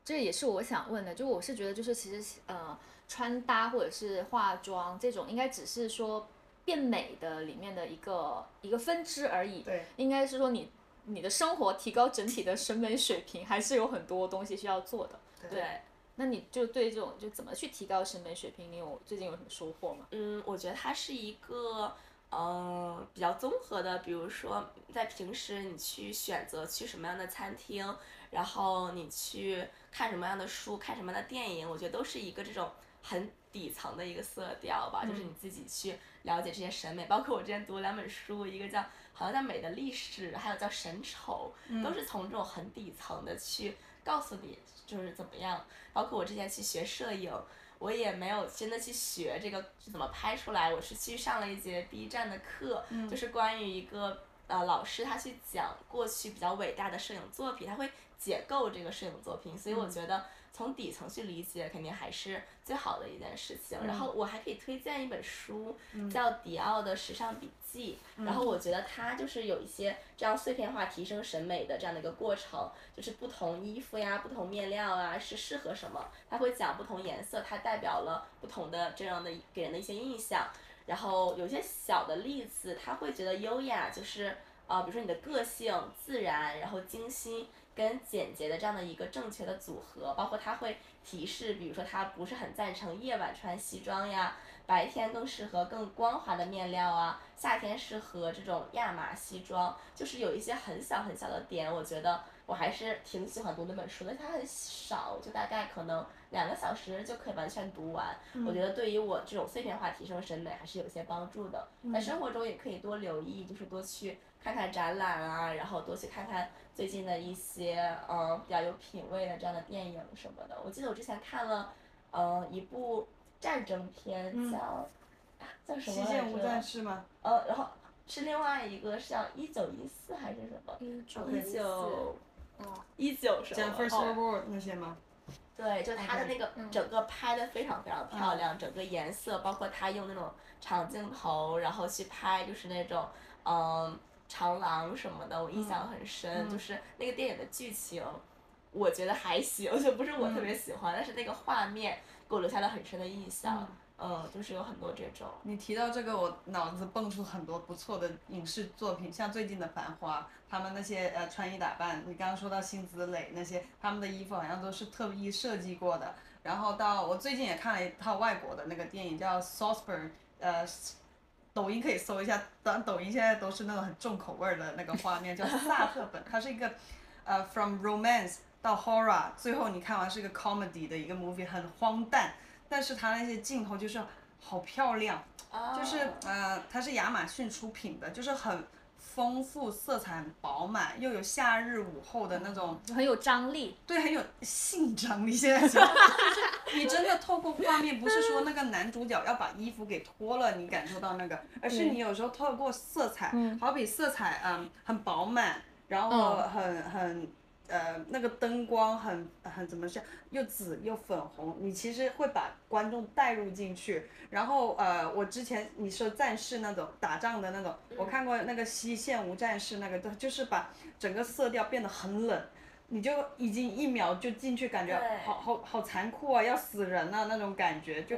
[SPEAKER 4] 这也是我想问的，就我是觉得就是其实呃穿搭或者是化妆这种，应该只是说变美的里面的一个一个分支而已。
[SPEAKER 2] 对，
[SPEAKER 4] 应该是说你你的生活提高整体的审美水平，还是有很多东西需要做的。
[SPEAKER 1] 对，
[SPEAKER 4] 那你就对这种就怎么去提高审美水平，你有最近有什么收获吗？
[SPEAKER 1] 嗯，我觉得它是一个。呃，比较综合的，比如说在平时你去选择去什么样的餐厅，然后你去看什么样的书，看什么样的电影，我觉得都是一个这种很底层的一个色调吧，就是你自己去了解这些审美。包括我之前读了两本书，一个叫好像叫《美的历史》，还有叫《神丑》，都是从这种很底层的去告诉你就是怎么样。包括我之前去学摄影。我也没有真的去学这个怎么拍出来，我是去上了一节 B 站的课，就是关于一个呃老师他去讲过去比较伟大的摄影作品，他会解构这个摄影作品，所以我觉得从底层去理解肯定还是最好的一件事情。然后我还可以推荐一本书，叫迪奥的时尚笔记，然后我觉得它就是有一些这样碎片化提升审美的这样的一个过程，就是不同衣服呀、不同面料啊是适合什么，它会讲不同颜色它代表了不同的这样的给人的一些印象。然后有些小的例子，他会觉得优雅就是呃，比如说你的个性、自然，然后精心跟简洁的这样的一个正确的组合，包括他会提示，比如说他不是很赞成夜晚穿西装呀，白天更适合更光滑的面料啊，夏天适合这种亚麻西装，就是有一些很小很小的点，我觉得我还是挺喜欢读那本书的，它很少，就大概可能两个小时就可以完全读完。我觉得对于我这种碎片化提升审美还是有些帮助的。在生活中也可以多留意，就是多去看看展览啊，然后多去看看最近的一些嗯比较有品位的这样的电影什么的。我记得我之前看了嗯一部战争片叫、叫什么来
[SPEAKER 2] 西线无战
[SPEAKER 1] 着？
[SPEAKER 2] 事吗？
[SPEAKER 1] 呃，然后是另外一个是叫一九一四还是什么？
[SPEAKER 4] 一九
[SPEAKER 1] 一九
[SPEAKER 4] 哦，
[SPEAKER 1] 一九什
[SPEAKER 2] 讲
[SPEAKER 1] 么
[SPEAKER 2] ？First World War 那些吗？
[SPEAKER 1] 对，就它的那个整个拍的非常非常漂亮，整个颜色，包括他用那种长镜头，然后去拍就是那种嗯长廊什么的，我印象很深。就是那个电影的剧情，我觉得还行，就不是我特别喜欢，但是那个画面给我留下了很深的印象。嗯，就是有很多这种。
[SPEAKER 2] 你提到这个，我脑子蹦出很多不错的影视作品，像最近的《繁花》，他们那些呃穿衣打扮，你刚刚说到辛芷蕾那些，他们的衣服好像都是特意设计过的。然后到我最近也看了一套外国的那个电影叫《s a u c e b u r n》，呃，抖音可以搜一下，当抖音现在都是那种很重口味的那个画面，叫萨特本，它是一个呃 from romance 到 horror，最后你看完是一个 comedy 的一个 movie，很荒诞，但是它那些镜头就是好漂亮。就是呃，它是亚马逊出品的，就是很丰富、色彩很饱满，又有夏日午后的那种，
[SPEAKER 4] 很有张力。
[SPEAKER 2] 对，很有性张力。现在讲，就是 你真的透过画面，不是说那个男主角要把衣服给脱了，你感受到那个，而是你有时候透过色彩，好比色彩，嗯，很饱满，然后很很。呃，那个灯光很很怎么讲，又紫又粉红，你其实会把观众带入进去。然后呃，我之前你说战士那种打仗的那种，我看过那个西线无战事那个，就是把整个色调变得很冷，你就已经一秒就进去，感觉好好好残酷啊，要死人啊那种感觉，就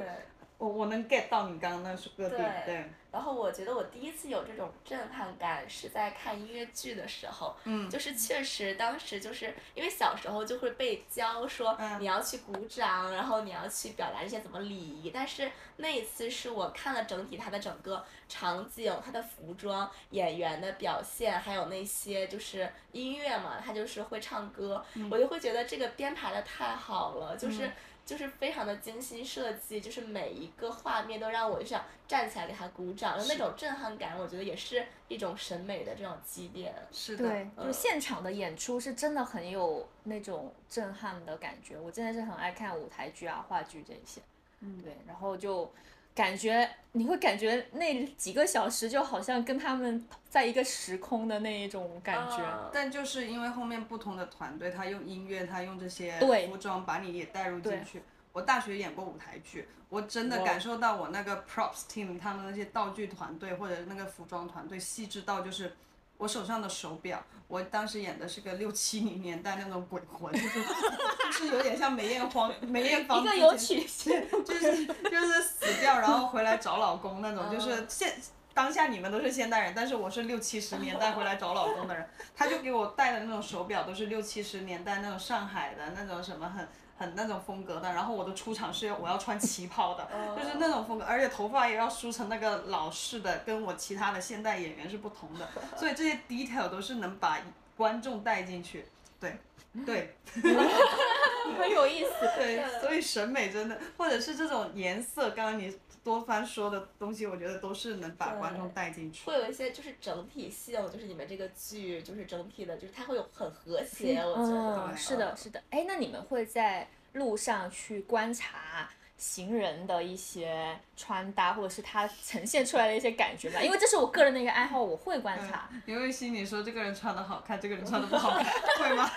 [SPEAKER 2] 我我能 get 到你刚刚那个点，对。
[SPEAKER 1] 然后我觉得我第一次有这种震撼感是在看音乐剧的时候，嗯就是确实当时就是因为小时候就会被教说你要去鼓掌，然后你要去表达一些怎么礼仪，但是那一次是我看了整体它的整个场景、它的服装、演员的表现，还有那些就是音乐嘛，他就是会唱歌，我就会觉得这个编排的太好了，就是。就是非常的精心设计，就是每一个画面都让我就想站起来给他鼓掌，那种震撼感，我觉得也是一种审美的这种积淀。
[SPEAKER 2] 是
[SPEAKER 4] 的，对，就现场的演出是真的很有那种震撼的感觉。我真的是很爱看舞台剧啊、话剧这些。嗯，对，然后就。感觉你会感觉那几个小时就好像跟他们在一个时空的那一种感觉，
[SPEAKER 2] 但就是因为后面不同的团队，他用音乐，他用这些服装把你也带入进去。我大学演过舞台剧，我真的感受到我那个 props team 他们那些道具团队或者那个服装团队细致到就是。我手上的手表，我当时演的是个六七零年代那种鬼魂，就是就是有点像梅艳芳，梅艳芳
[SPEAKER 4] 一个有曲线，
[SPEAKER 2] 就是就是死掉然后回来找老公那种，就是现当下你们都是现代人，但是我是六七十年代回来找老公的人，他就给我戴的那种手表都是六七十年代那种上海的那种什么很。很那种风格的，然后我的出场是要我要穿旗袍的，就是那种风格，而且头发也要梳成那个老式的，跟我其他的现代演员是不同的，所以这些 detail 都是能把观众带进去，对，对，
[SPEAKER 4] 很有意思，
[SPEAKER 2] 对，所以审美真的，或者是这种颜色，刚刚你多番说的东西，我觉得都是能把观众带进去。
[SPEAKER 1] 会有一些就是整体性，就是你们这个剧就是整体的，就是它会有很和谐，我觉得。
[SPEAKER 4] 是的，是的。哎，那你们会在路上去观察行人的一些穿搭，或者是他呈现出来的一些感觉吧？因为这是我个人的一个爱好，我会观察。
[SPEAKER 2] 因为心里说这个人穿的好看，这个人穿的不好看，会吗？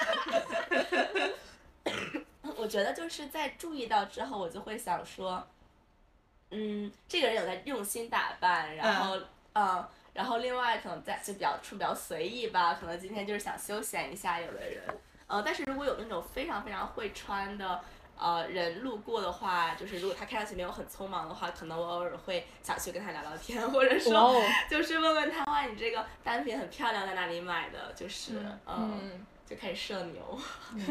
[SPEAKER 1] 我觉得就是在注意到之后，我就会想说。嗯，这个人有在用心打扮，然后嗯，然后另外可能在就比较出比较随意吧，可能今天就是想休闲一下，有的人，呃，但是如果有那种非常非常会穿的呃人路过的话，就是如果他看上去没有很匆忙的话，可能我偶尔会想去跟他聊聊天，或者说就是问问他哇，你这个单品很漂亮，在哪里买的？就是嗯。就开始社牛。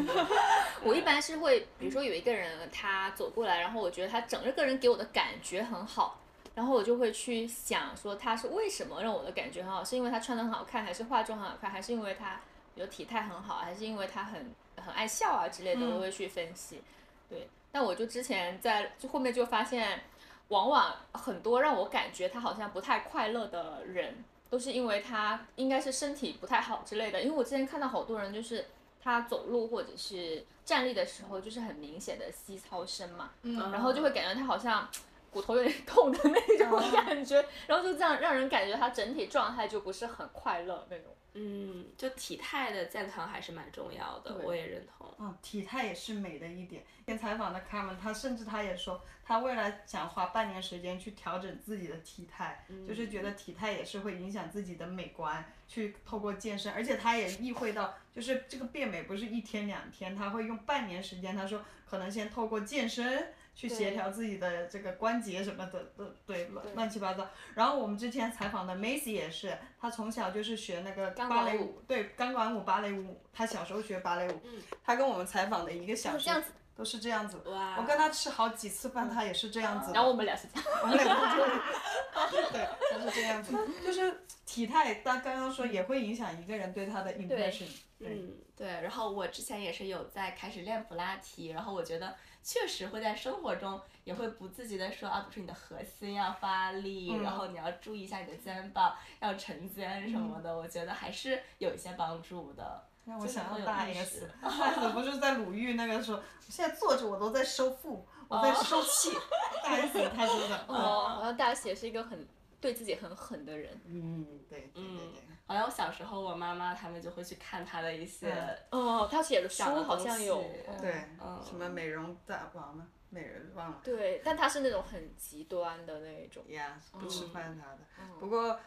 [SPEAKER 4] 我一般是会，比如说有一个人他走过来，然后我觉得他整个人给我的感觉很好，然后我就会去想说他是为什么让我的感觉很好，是因为他穿的很好看，还是化妆很好看，还是因为他有体态很好，还是因为他很很爱笑啊之类的，我会去分析。对，但我就之前在就后面就发现，往往很多让我感觉他好像不太快乐的人。都是因为他应该是身体不太好之类的，因为我之前看到好多人就是他走路或者是站立的时候就是很明显的膝超声嘛，然后就会感觉他好像骨头有点痛的那种感觉，然后就这样让人感觉他整体状态就不是很快乐那种。
[SPEAKER 1] 嗯，就体态的健康还是蛮重要的，我也认同。
[SPEAKER 2] 嗯，体态也是美的一点。前采访的卡门，他甚至他也说，他未来想花半年时间去调整自己的体态，就是觉得体态也是会影响自己的美观，去透过健身，而且他也意会到，就是这个变美不是一天两天，他会用半年时间。他说，可能先透过健身。去协调自己的这个关节什么的，都对乱乱七八糟。然后我们之前采访的 Macy 也是，她从小就是学那个芭蕾舞，对钢管舞、芭蕾舞。她小时候学芭蕾舞，她跟我们采访的一个小时，都是这样子。
[SPEAKER 1] 哇
[SPEAKER 2] 我跟他吃好几次饭，他也是这样子。
[SPEAKER 4] 然后我们俩是这样，
[SPEAKER 2] 我们两个就对，他是这样子，就是体态，他刚刚说也会影响一个人对他的 impression。对。
[SPEAKER 1] 然后我之前也是有在开始练普拉提，然后我觉得确实会在生活中也会不自觉的说啊，比如说你的核心要发力，
[SPEAKER 2] 嗯
[SPEAKER 1] 然后你要注意一下你的肩膀要沉肩什么的，我觉得还是有一些帮助的。
[SPEAKER 2] 让我想到大
[SPEAKER 1] 意
[SPEAKER 2] S，大 S 不是在鲁豫那个说，我现在坐着我都在收腹，我
[SPEAKER 1] 哦
[SPEAKER 2] 在收气。大 S 她说的。
[SPEAKER 4] 哦，好像大 S 也是一个很对自己很狠的人。
[SPEAKER 2] 嗯，对对对
[SPEAKER 1] 嗯
[SPEAKER 2] 对。
[SPEAKER 1] 好像我小时候，我妈妈他们就会去看她的一些，
[SPEAKER 4] 哦，他写的书好像有，嗯
[SPEAKER 2] 对，
[SPEAKER 1] 嗯
[SPEAKER 2] 什么美容大王呢？美人忘了。
[SPEAKER 4] 对，但他是那种很极端的那种。
[SPEAKER 2] 呀，不吃饭啥的。
[SPEAKER 4] 嗯
[SPEAKER 2] 不过，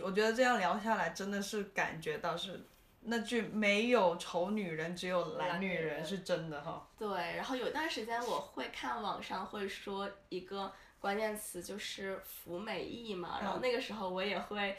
[SPEAKER 2] 我觉得这样聊下来，真的是感觉到是那句“没有丑女人，只有懒女人”
[SPEAKER 1] 懒女人
[SPEAKER 2] 是真的哈。
[SPEAKER 1] 对，然后有段时间我会看网上会说一个关键词就是服美役嘛，然后
[SPEAKER 2] 嗯
[SPEAKER 1] 那个时候我也会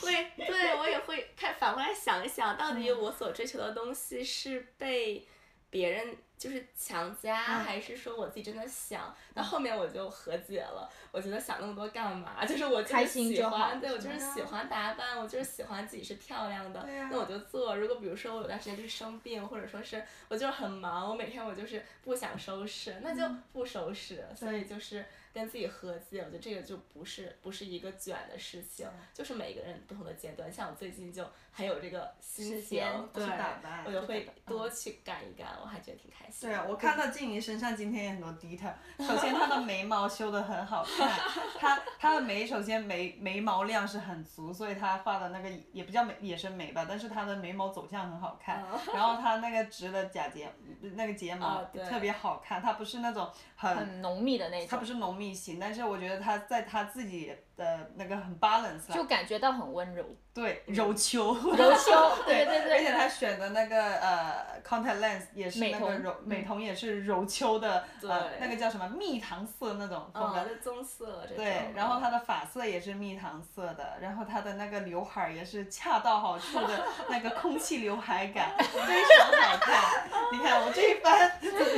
[SPEAKER 1] 会对我也会看反过来想一想，到底我所追求的东西是被别人就是强加，
[SPEAKER 2] 嗯
[SPEAKER 1] 还是说我自己真的想？那后面我就和解了，我觉得想那么多干嘛？就是我就是
[SPEAKER 4] 开心
[SPEAKER 1] 喜欢，对我就是喜欢打扮，我就是喜欢自己是漂亮的，那我就做。如果比如说我有段时间就是生病，或者说是我就是很忙，我每天我就是不想收拾，那就不收拾。所以就是跟自己和解，我觉得这个就不是不是一个卷的事情，就是每个人不同的阶段。像我最近就很有这个心情
[SPEAKER 4] 时间，
[SPEAKER 1] 对
[SPEAKER 2] 去打扮，
[SPEAKER 1] 我就会多去干一干，我还觉得挺开心。
[SPEAKER 2] 对啊，我看到静怡身上今天也很多 detail。首先，她的眉毛修的很好看，她她的眉首先眉眉毛量是很足，所以她画的那个也不叫美也是眉吧，但是她的眉毛走向很好看。然后她那个直的假睫那个睫毛特别好看，她不是那种很
[SPEAKER 4] 很浓密的那种，
[SPEAKER 2] 她不是浓密型，但是我觉得她在她自己的那个很 balance
[SPEAKER 4] 就，感觉到很温柔，
[SPEAKER 2] 对柔秋。
[SPEAKER 4] 柔秋，对对对，
[SPEAKER 2] 而且他选的那个呃 contact lens 也是那个柔美瞳也是柔秋的，呃那个叫什么蜜糖色那种风格。
[SPEAKER 1] 棕色。
[SPEAKER 2] 对，然后他的发色也是蜜糖色的，然后他的那个刘海儿也是恰到好处的 那个空气刘海感，非常好看。你看我这一番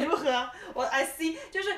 [SPEAKER 2] 如何？我 I see，就是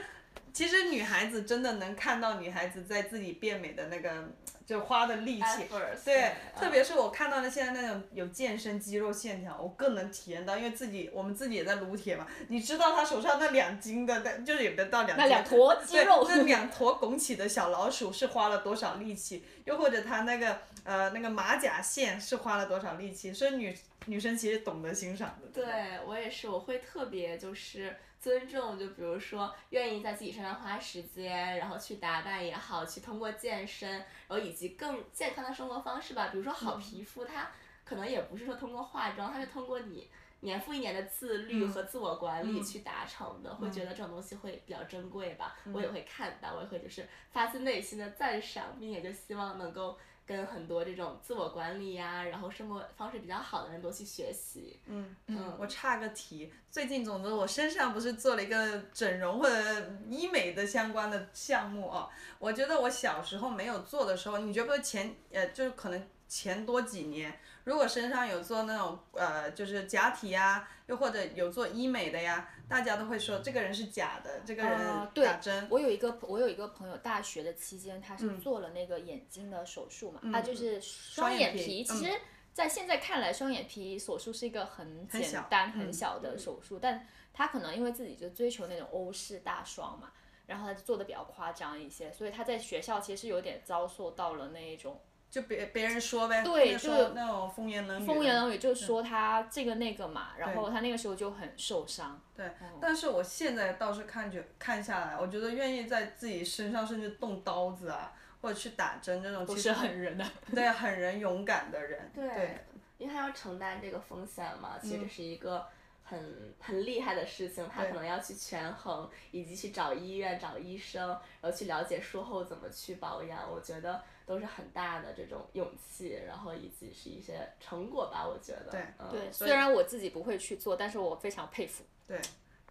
[SPEAKER 2] 其实女孩子真的能看到女孩子在自己变美的那个就花的力气。对，
[SPEAKER 1] 嗯
[SPEAKER 2] 特别是我看到的现在那种有健身肌肉线条，我更能体验到，因为自己我们自己也在撸铁嘛，你知道他手上那两斤的，但就是也不到两斤，
[SPEAKER 4] 那两坨肌肉
[SPEAKER 2] 对，那两坨拱起的小老鼠是花了多少力气，又或者他那个呃那个马甲线是花了多少力气，所以女女生其实懂得欣赏的。
[SPEAKER 1] 对我也是，我会特别就是尊重，就比如说愿意在自己身上花时间，然后去打扮也好，去通过健身，然后以及更健康的生活方式吧。比如说好皮肤，它可能也不是说通过化妆，它是通过你。年复一年的自律和自我管理
[SPEAKER 2] 嗯
[SPEAKER 1] 去达成的，会觉得这种东西会比较珍贵吧。我也会看到，我也会就是发自内心的赞赏，并且就希望能够跟很多这种自我管理呀、然后生活方式比较好的人多去学习。
[SPEAKER 2] 嗯
[SPEAKER 1] 嗯
[SPEAKER 2] 我差个题，最近总之我身上不是做了一个整容或者医美的相关的项目哦，我觉得我小时候没有做的时候，你觉不觉得前呃就是可能前多几年，如果身上有做那种呃就是假体呀，又或者有做医美的呀，大家都会说这个人是假的，这个人打针。
[SPEAKER 4] 我有一个我有一个朋友，大学的期间他是
[SPEAKER 2] 嗯
[SPEAKER 4] 做了那个眼睛的手术嘛，
[SPEAKER 2] 嗯
[SPEAKER 4] 他就是双
[SPEAKER 2] 眼皮
[SPEAKER 4] 眼皮。
[SPEAKER 2] 嗯
[SPEAKER 4] 其实，在现在看来，双眼皮手术是一个很简
[SPEAKER 2] 很小
[SPEAKER 4] 单、
[SPEAKER 2] 嗯
[SPEAKER 4] 很小的手术，但他可能因为自己就追求那种欧式大双嘛，然后他就做的比较夸张一些，所以他在学校其实是有点遭受到了那一种
[SPEAKER 2] 就别别人说呗，
[SPEAKER 4] 对就
[SPEAKER 2] 那种风言冷语。
[SPEAKER 4] 风言冷语，就说他这个那个嘛，然后他那个时候就很受伤。
[SPEAKER 2] 对，但是我现在倒是看觉看下来，我觉得愿意在自己身上甚至动刀子啊，或者去打针这种，
[SPEAKER 4] 不是
[SPEAKER 2] 其实
[SPEAKER 4] 很人的，
[SPEAKER 2] 对很人勇敢的人。对，
[SPEAKER 1] 因为他要承担这个风险嘛，其实是一个很很厉害的事情，他可能要去权衡，以及去找医院、找医生，然后去了解术后怎么去保养，我觉得都是很大的这种勇气，然后以及是一些成果吧，我觉得。
[SPEAKER 2] 对
[SPEAKER 1] 嗯、
[SPEAKER 4] 对，虽然我自己不会去做，但是我非常佩服。
[SPEAKER 2] 对，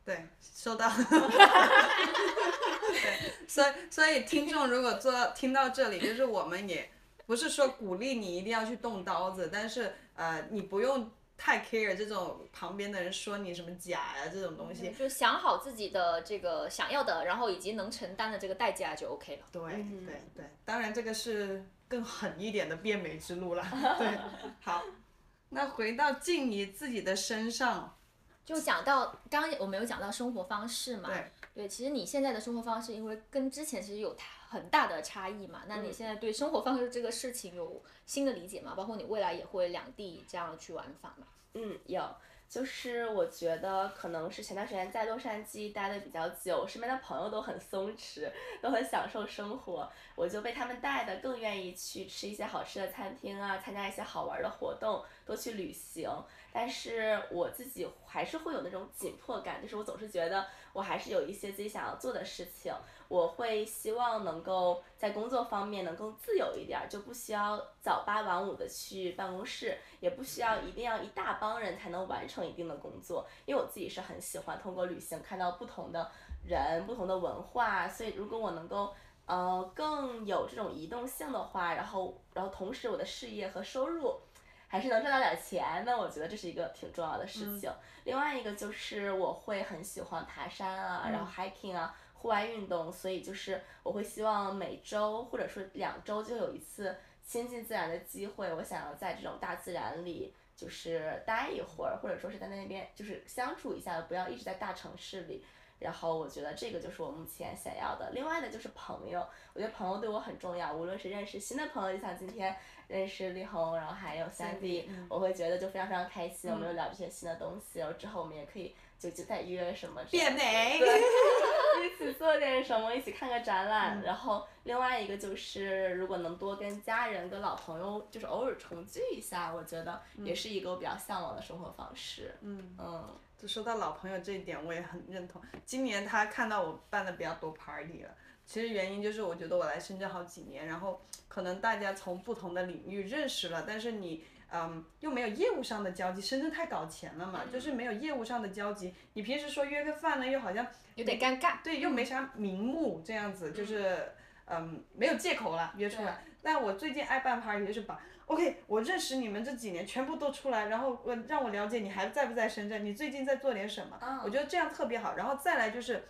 [SPEAKER 2] 对，收到。对，所以所以听众如果做到听到这里，就是我们也不是说鼓励你一定要去动刀子，但是呃，你不用太 care 这种旁边的人说你什么假呀这种东西。
[SPEAKER 4] 就想好自己的这个想要的，然后以及能承担的这个代价就 OK 了。
[SPEAKER 2] 对对对，当然这个是更狠一点的变美之路了。对，好，那回到静怡自己的身上，
[SPEAKER 4] 就讲到刚刚我们有讲到生活方式嘛，
[SPEAKER 2] 对
[SPEAKER 4] 对，其实你现在的生活方式，因为跟之前其实有很大的差异嘛，那你现在对生活方式这个事情有新的理解吗？包括你未来也会两地这样去玩法吗？
[SPEAKER 1] 嗯，有，就是我觉得可能是前段时间在洛杉矶待的比较久，身边的朋友都很松弛，都很享受生活，我就被他们带的更愿意去吃一些好吃的餐厅啊，参加一些好玩的活动，多去旅行。但是我自己还是会有那种紧迫感，就是我总是觉得我还是有一些自己想要做的事情，我会希望能够在工作方面能更自由一点儿，就不需要早八晚五的去办公室，也不需要一定要一大帮人才能完成一定的工作，因为我自己是很喜欢通过旅行看到不同的人、不同的文化，所以如果我能够。呃，更有这种移动性的话，然后，然后同时我的事业和收入还是能赚到点钱，那我觉得这是一个挺重要的事情。另外一个就是我会很喜欢爬山啊，然后 hiking 啊，户外运动，所以就是我会希望每周或者说两周就有一次亲近自然的机会，我想要在这种大自然里就是待一会儿，或者说是在那边就是相处一下，不要一直在大城市里。然后我觉得这个就是我目前想要的。另外的就是朋友，我觉得朋友对我很重要。无论是认识新的朋友，就像今天认识力宏，然后还有 Sandy，我会觉得就非常非常开心。我们又聊这些新的东西，然后之后我们也可以就就再约什么
[SPEAKER 2] 变美，
[SPEAKER 1] 一起做点什么，一起看个展览。然后另外一个就是如果能多跟家人、跟老朋友就是偶尔重聚一下，我觉得也是一个我比较向往的生活方式。
[SPEAKER 2] 嗯
[SPEAKER 1] 嗯。
[SPEAKER 2] 就说到老朋友这一点，我也很认同。今年他看到我办的比较多 party 了，其实原因就是我觉得我来深圳好几年，然后可能大家从不同的领域认识了，但是你嗯又没有业务上的交集，深圳太搞钱了嘛，就是没有业务上的交集。你平时说约个饭呢，又好像
[SPEAKER 4] 有点尴尬，
[SPEAKER 2] 对，又没啥名目，这样子就是嗯没有借口了约出来。但我最近爱办 party 就是把。OK，我认识你们这几年全部都出来，然后我让我了解你还在不在深圳，你最近在做点什么？我觉得这样特别好。然后再来就是，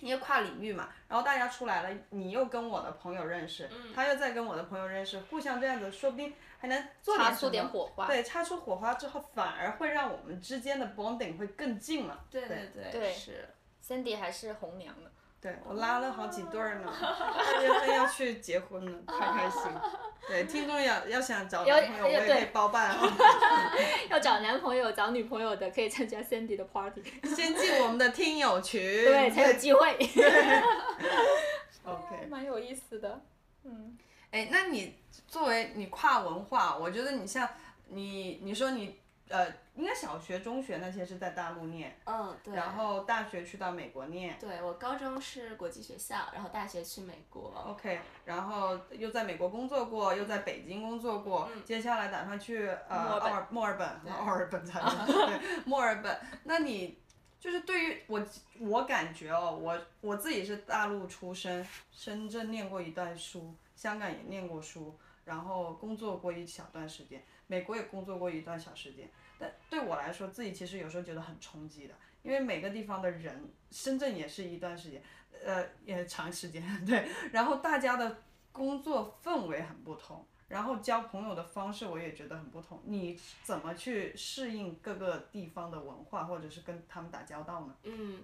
[SPEAKER 2] 因为跨领域嘛，然后大家出来了，你又跟我的朋友认识，他又在跟我的朋友认识，互相这样子，说不定还能做点
[SPEAKER 4] 擦出点火花。
[SPEAKER 2] 对，擦出火花之后，反而会让我们之间的 bonding 会更近了。
[SPEAKER 1] 对对对，是。
[SPEAKER 4] Cindy 还是红娘呢。
[SPEAKER 2] 对我拉了好几对儿呢，二月份要去结婚了，太开心。对，听众要要想找男朋友，我也可以包办。
[SPEAKER 4] 要找男朋友、找女朋友的，可以参加 Sandy 的 party。
[SPEAKER 2] 先进我们的听友群。
[SPEAKER 4] 对，才有机会。
[SPEAKER 2] OK。
[SPEAKER 4] 蛮有意思的，嗯。
[SPEAKER 2] 哎，那你作为你跨文化，我觉得你像你，你说你。呃，应该小学、中学那些是在大陆念，
[SPEAKER 1] 嗯，对。
[SPEAKER 2] 然后大学去到美国念。
[SPEAKER 1] 对，我高中是国际学校，然后大学去美国。
[SPEAKER 2] OK，然后又在美国工作过，又在北京工作过，接下来打算去呃墨尔墨尔本，墨尔本才 对，墨尔本。那你就是对于我，我感觉哦，我我自己是大陆出生，深圳念过一段书，香港也念过书，然后工作过一小段时间。美国也工作过一段小时间，但对我来说，自己其实有时候觉得很冲击的，因为每个地方的人，深圳也是一段时间，呃，也长时间，对，然后大家的工作氛围很不同，然后交朋友的方式我也觉得很不同，你怎么去适应各个地方的文化，或者是跟他们打交道呢？
[SPEAKER 1] 嗯。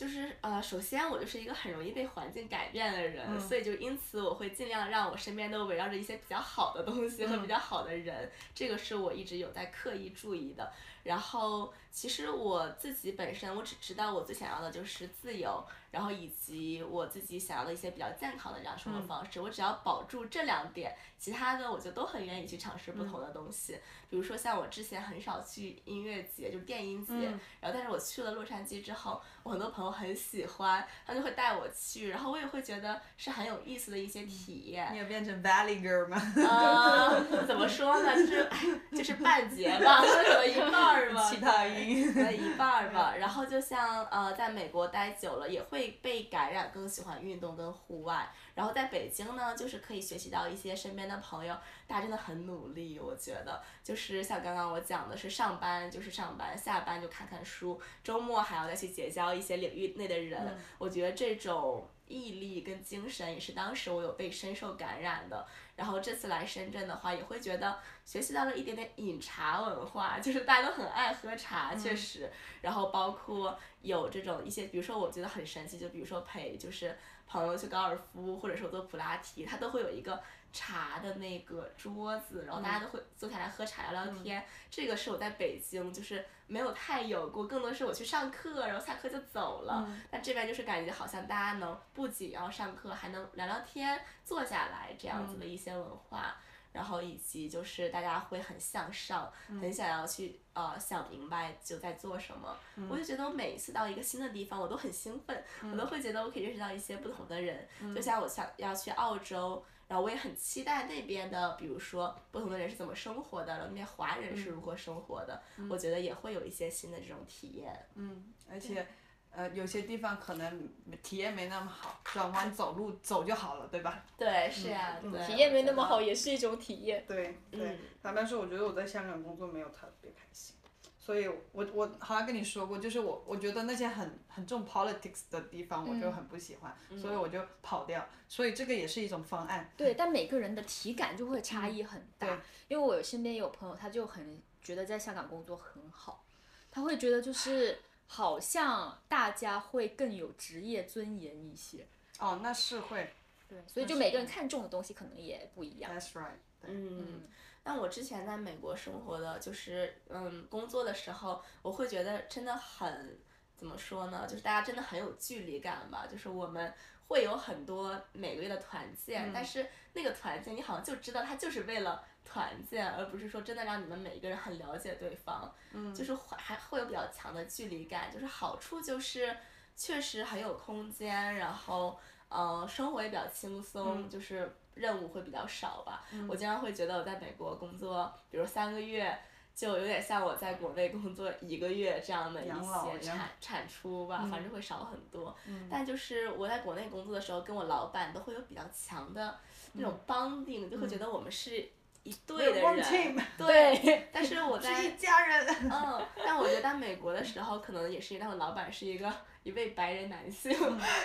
[SPEAKER 1] 就是呃，首先我就是一个很容易被环境改变的人，所以就因此我会尽量让我身边都围绕着一些比较好的东西和比较好的人，这个是我一直有在刻意注意的。然后其实我自己本身，我只知道我最想要的就是自由，然后以及我自己想要的一些比较健康的这样生活方式。我只要保住这两点，其他的我就都很愿意去尝试不同的东西。比如说像我之前很少去音乐节，就是电音节，然后但是我去了洛杉矶之后，我很多朋友很喜欢，他就会带我去，然后我也会觉得是很有意思的一些体验。
[SPEAKER 2] 你有变成 Valley Girl 吗？
[SPEAKER 1] 啊，怎么说呢？就是就是半截吧，可能一半。儿吧，
[SPEAKER 2] 其他音
[SPEAKER 1] 对，一半儿吧。然后就像呃，在美国待久了，也会被感染，更喜欢运动跟户外。然后在北京呢，就是可以学习到一些身边的朋友，大家真的很努力，我觉得就是像刚刚我讲的是上班就是上班，下班就看看书，周末还要再去结交一些领域内的人。我觉得这种毅力跟精神也是当时我有被深受感染的。然后这次来深圳的话，也会觉得学习到了一点点饮茶文化，就是大家都很爱喝茶，确实。然后包括有这种一些，比如说我觉得很神奇，就比如说陪就是朋友去高尔夫，或者说做普拉提，他都会有一个茶的那个桌子，然后大家都会坐下来喝茶聊聊天。这个是我在北京就是没有太有过，更多是我去上课，然后下课就走了。那这边就是感觉好像大家能不仅要上课，还能聊聊天，坐下来这样子的一些文化。然后以及就是大家会很向上，很想要去呃想明白就在做什么。我就觉得我每一次到一个新的地方，我都很兴奋，我都会觉得我可以认识到一些不同的人。就像我想要去澳洲，然后我也很期待那边的，比如说不同的人是怎么生活的，然后那边华人是如何生活的。我觉得也会有一些新的这种体验。
[SPEAKER 2] 嗯，而且。呃，有些地方可能体验没那么好，转弯走路走就好了，对吧？
[SPEAKER 1] 对，是呀，
[SPEAKER 4] 体验没那么好也是一种体验。
[SPEAKER 2] 对对，坦白说，我觉得我在香港工作没有特别开心，所以我我好像跟你说过，就是我我觉得那些很很重 politics 的地方，我就很不喜欢，所以我就跑掉。所以这个也是一种方案。
[SPEAKER 4] 对，但每个人的体感就会差异很大，因为我身边有朋友，他就很觉得在香港工作很好，他会觉得就是。好像大家会更有职业尊严一些。
[SPEAKER 2] 哦，那是会。
[SPEAKER 4] 对，所以就每个人看重的东西可能也不一样。
[SPEAKER 2] That's right。
[SPEAKER 1] 嗯，那我之前在美国生活的就是嗯工作的时候，我会觉得真的很怎么说呢？就是大家真的很有距离感吧。就是我们会有很多每个月的团建，但是那个团建你好像就知道它就是为了。团建，而不是说真的让你们每一个人很了解对方，嗯就是还会有比较强的距离感。就是好处就是确实很有空间，然后嗯生活也比较轻松，就是任务会比较少吧。我经常会觉得我在美国工作，比如三个月，就有点像我在国内工作一个月这样的一些产产出吧，反正会少很多。但就是我在国内工作的时候，跟我老板都会有比较强的那种 bonding，就会觉得我们是。一队的人，对，但是我在
[SPEAKER 2] 一家人，
[SPEAKER 1] 嗯，但我觉得在美国的时候，可能也是因为他们老板是一个一位白人男性，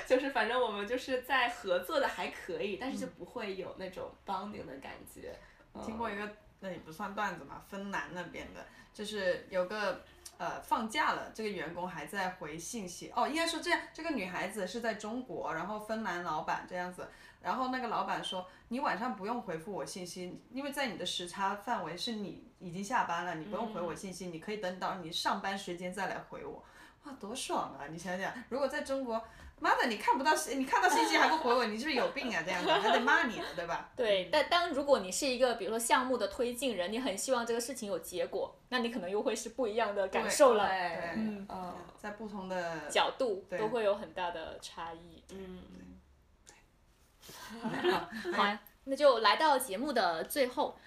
[SPEAKER 1] 就是反正我们就是在合作的还可以，但是就不会有那种 bonding 的感觉。
[SPEAKER 2] 听过一个，那也不算段子嘛，芬兰那边的，就是有个呃放假了，这个员工还在回信息，哦，应该说这样，这个女孩子是在中国，然后芬兰老板这样子。然后那个老板说：“你晚上不用回复我信息，因为在你的时差范围是你已经下班了，你不用回我信息，你可以等到你上班时间再来回我。”哇，多爽啊！你想想，如果在中国，妈的，你看不到信，你看到信息还不回我，你是不是有病啊？这样子还得骂你，对吧？
[SPEAKER 4] 对，但当如果你是一个比如说项目的推进人，你很希望这个事情有结果，那你可能又会是不一样的感受了。
[SPEAKER 2] 对，嗯，在不同的
[SPEAKER 4] 角度都会有很大的差异。嗯。好呀，那就来到节目的最后，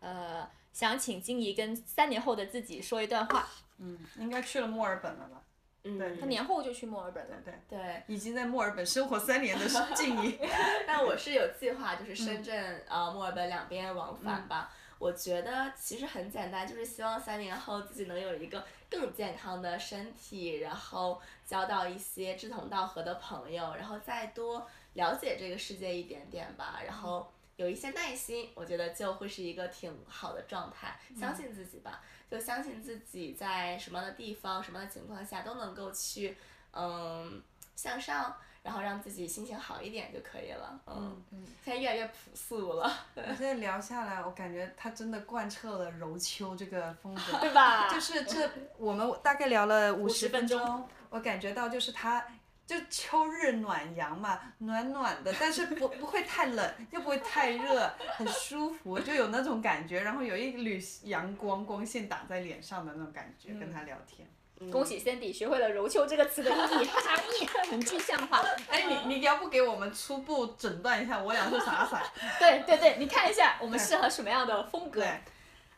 [SPEAKER 4] 呃，想请金怡跟三年后的自己说一段话。
[SPEAKER 2] 嗯，应该去了墨尔本了吧？
[SPEAKER 1] 嗯，对
[SPEAKER 4] 他年后就去墨尔本了。
[SPEAKER 2] 对
[SPEAKER 1] 对，
[SPEAKER 2] 已经在墨尔本生活三年的静怡。
[SPEAKER 1] 但我是有计划，就是深圳呃墨尔本两边往返吧。我觉得其实很简单，就是希望三年后自己能有一个更健康的身体，然后交到一些志同道合的朋友，然后再多。了解这个世界一点点吧，然后有一些耐心，我觉得就会是一个挺好的状态。相信自己吧，就相信自己在什么样的地方、什么样的情况下都能够去，嗯，向上，然后让自己心情好一点就可以了。嗯嗯。现在越来越朴素了。
[SPEAKER 2] 我现在聊下来，我感觉他真的贯彻了柔秋这个风格，
[SPEAKER 4] 对吧？
[SPEAKER 2] 就是这，我们大概聊了五
[SPEAKER 4] 十
[SPEAKER 2] 分钟，我感觉到就是他。就秋日暖阳嘛，暖暖的，但是不不会太冷，又不会太热，很舒服，就有那种感觉，然后有一缕阳光光线打在脸上的那种感觉，跟他聊天。
[SPEAKER 4] 恭喜 Cindy 学会了“柔秋”这个词的意义，含义 很具象化。
[SPEAKER 2] 哎，你你要不给我们初步诊断一下，我俩是啥色？
[SPEAKER 4] 对对对，你看一下我们适合什么样的风格？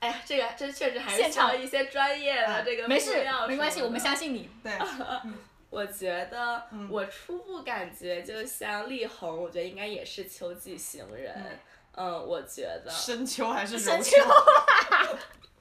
[SPEAKER 1] 哎呀，这个这确实还是
[SPEAKER 4] 现场
[SPEAKER 1] 一些专业的这个
[SPEAKER 4] 没事，没关系，我们相信你。
[SPEAKER 2] 对，
[SPEAKER 1] 我觉得
[SPEAKER 2] 嗯
[SPEAKER 1] 我初步感觉就像力宏，我觉得应该也是秋季行人。嗯，我觉得
[SPEAKER 2] 深秋还是
[SPEAKER 4] 深
[SPEAKER 2] 柔
[SPEAKER 4] 秋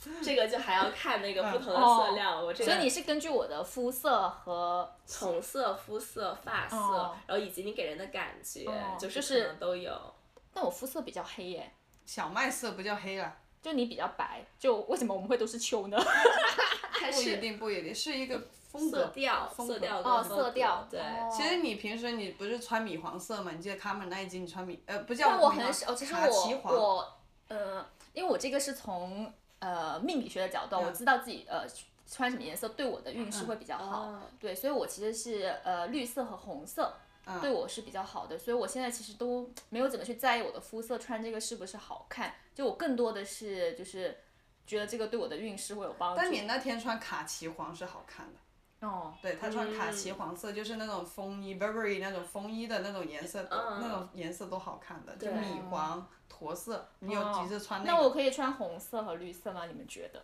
[SPEAKER 1] 这个就还要看那个不同的
[SPEAKER 4] 哦
[SPEAKER 1] 色料。我这个
[SPEAKER 4] 所以你是根据我的肤色和
[SPEAKER 1] 红色、肤色、发色，
[SPEAKER 4] 哦
[SPEAKER 1] 然后以及你给人的感觉，
[SPEAKER 4] 哦
[SPEAKER 1] 就
[SPEAKER 4] 就是是
[SPEAKER 1] 可能都有。
[SPEAKER 4] 但我肤色比较黑耶，
[SPEAKER 2] 小麦色不叫黑了，
[SPEAKER 4] 就你比较白，就为什么我们会都是秋呢？
[SPEAKER 1] 还
[SPEAKER 2] 不一
[SPEAKER 1] 是
[SPEAKER 2] 定不一定，是一个风
[SPEAKER 1] 色。调、
[SPEAKER 2] 风格
[SPEAKER 1] 色调
[SPEAKER 4] 哦色调
[SPEAKER 1] 对。
[SPEAKER 4] 哦
[SPEAKER 2] 其实你平时你不是穿米黄色吗？你记得卡门那一集你穿米呃不叫
[SPEAKER 4] 但我
[SPEAKER 2] 米黄
[SPEAKER 4] 很少，其实
[SPEAKER 2] 卡其黄
[SPEAKER 4] 我我呃，因为我这个是从呃命理学的角度，
[SPEAKER 2] 嗯
[SPEAKER 4] 我知道自己呃穿什么颜色对我的运势会比较好。
[SPEAKER 1] 哦
[SPEAKER 4] 对，所以我其实是呃绿色和红色。
[SPEAKER 2] 嗯
[SPEAKER 4] 对我是比较好的，所以我现在其实都没有怎么去在意我的肤色穿这个是不是好看，就我更多的是就是觉得这个对我的运势会有帮助。
[SPEAKER 2] 但你那天穿卡其黄是好看的，
[SPEAKER 4] 哦，
[SPEAKER 2] 对他穿卡
[SPEAKER 1] 嗯
[SPEAKER 2] 其黄色，就是那种风衣 Burberry 那种风衣的那种颜色，
[SPEAKER 1] 嗯
[SPEAKER 2] 那种颜色都好看的，就米黄驼色。你有
[SPEAKER 4] 哦
[SPEAKER 2] 几次穿
[SPEAKER 4] 那
[SPEAKER 2] 个？
[SPEAKER 4] 我可以穿红色和绿色吗？你们觉得？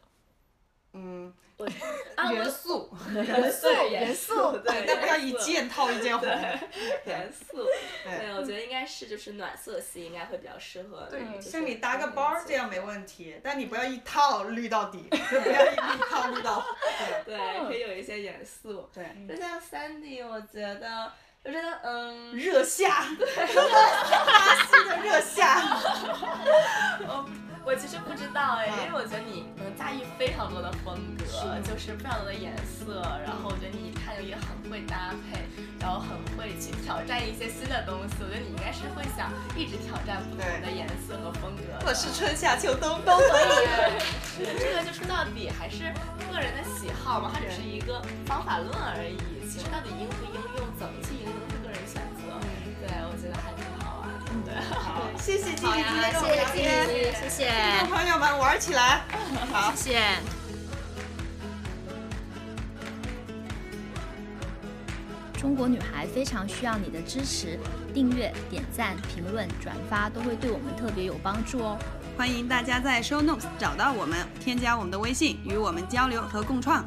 [SPEAKER 2] 嗯，
[SPEAKER 1] 对，
[SPEAKER 2] 元素，
[SPEAKER 1] 元素
[SPEAKER 4] 元
[SPEAKER 1] 素，对，
[SPEAKER 2] 但不要一件套一件红。
[SPEAKER 1] 元素，
[SPEAKER 2] 对
[SPEAKER 1] 对，我觉得应该是就是暖色系应该会比较适合。
[SPEAKER 2] 对像你搭个包这
[SPEAKER 1] 样。
[SPEAKER 2] 没问题，但你不要一套绿到底，不要一一套绿到。对
[SPEAKER 1] 对，可以有一些元素。
[SPEAKER 2] 对，
[SPEAKER 1] 就像 Sandy，我觉得，我觉得，嗯，
[SPEAKER 2] 热夏，巴西的热夏。
[SPEAKER 1] 我其实不知道哎，
[SPEAKER 2] 嗯
[SPEAKER 1] 因为我觉得你能驾驭非常多的风格，就是非常多的颜色，然后我觉得你一看就也很会搭配，然后很会去挑战一些新的东西。我觉得你应该是会想一直挑战不同的颜色和风格的。
[SPEAKER 2] 我是春夏秋冬都可以。
[SPEAKER 1] 这个就说到底还是个人的喜好嘛，它只是一个方法论而已。其实到底应不应用，怎么
[SPEAKER 2] 谢谢静怡
[SPEAKER 4] 好呀
[SPEAKER 2] 今天跟我们聊
[SPEAKER 4] 谢谢谢谢
[SPEAKER 2] 听众朋友们玩起来。好，
[SPEAKER 4] 谢谢。
[SPEAKER 3] 中国女孩非常需要你的支持，订阅、点赞、评论、转发都会对我们特别有帮助哦。
[SPEAKER 2] 欢迎大家在 Show Notes 找到我们，添加我们的微信，与我们交流和共创。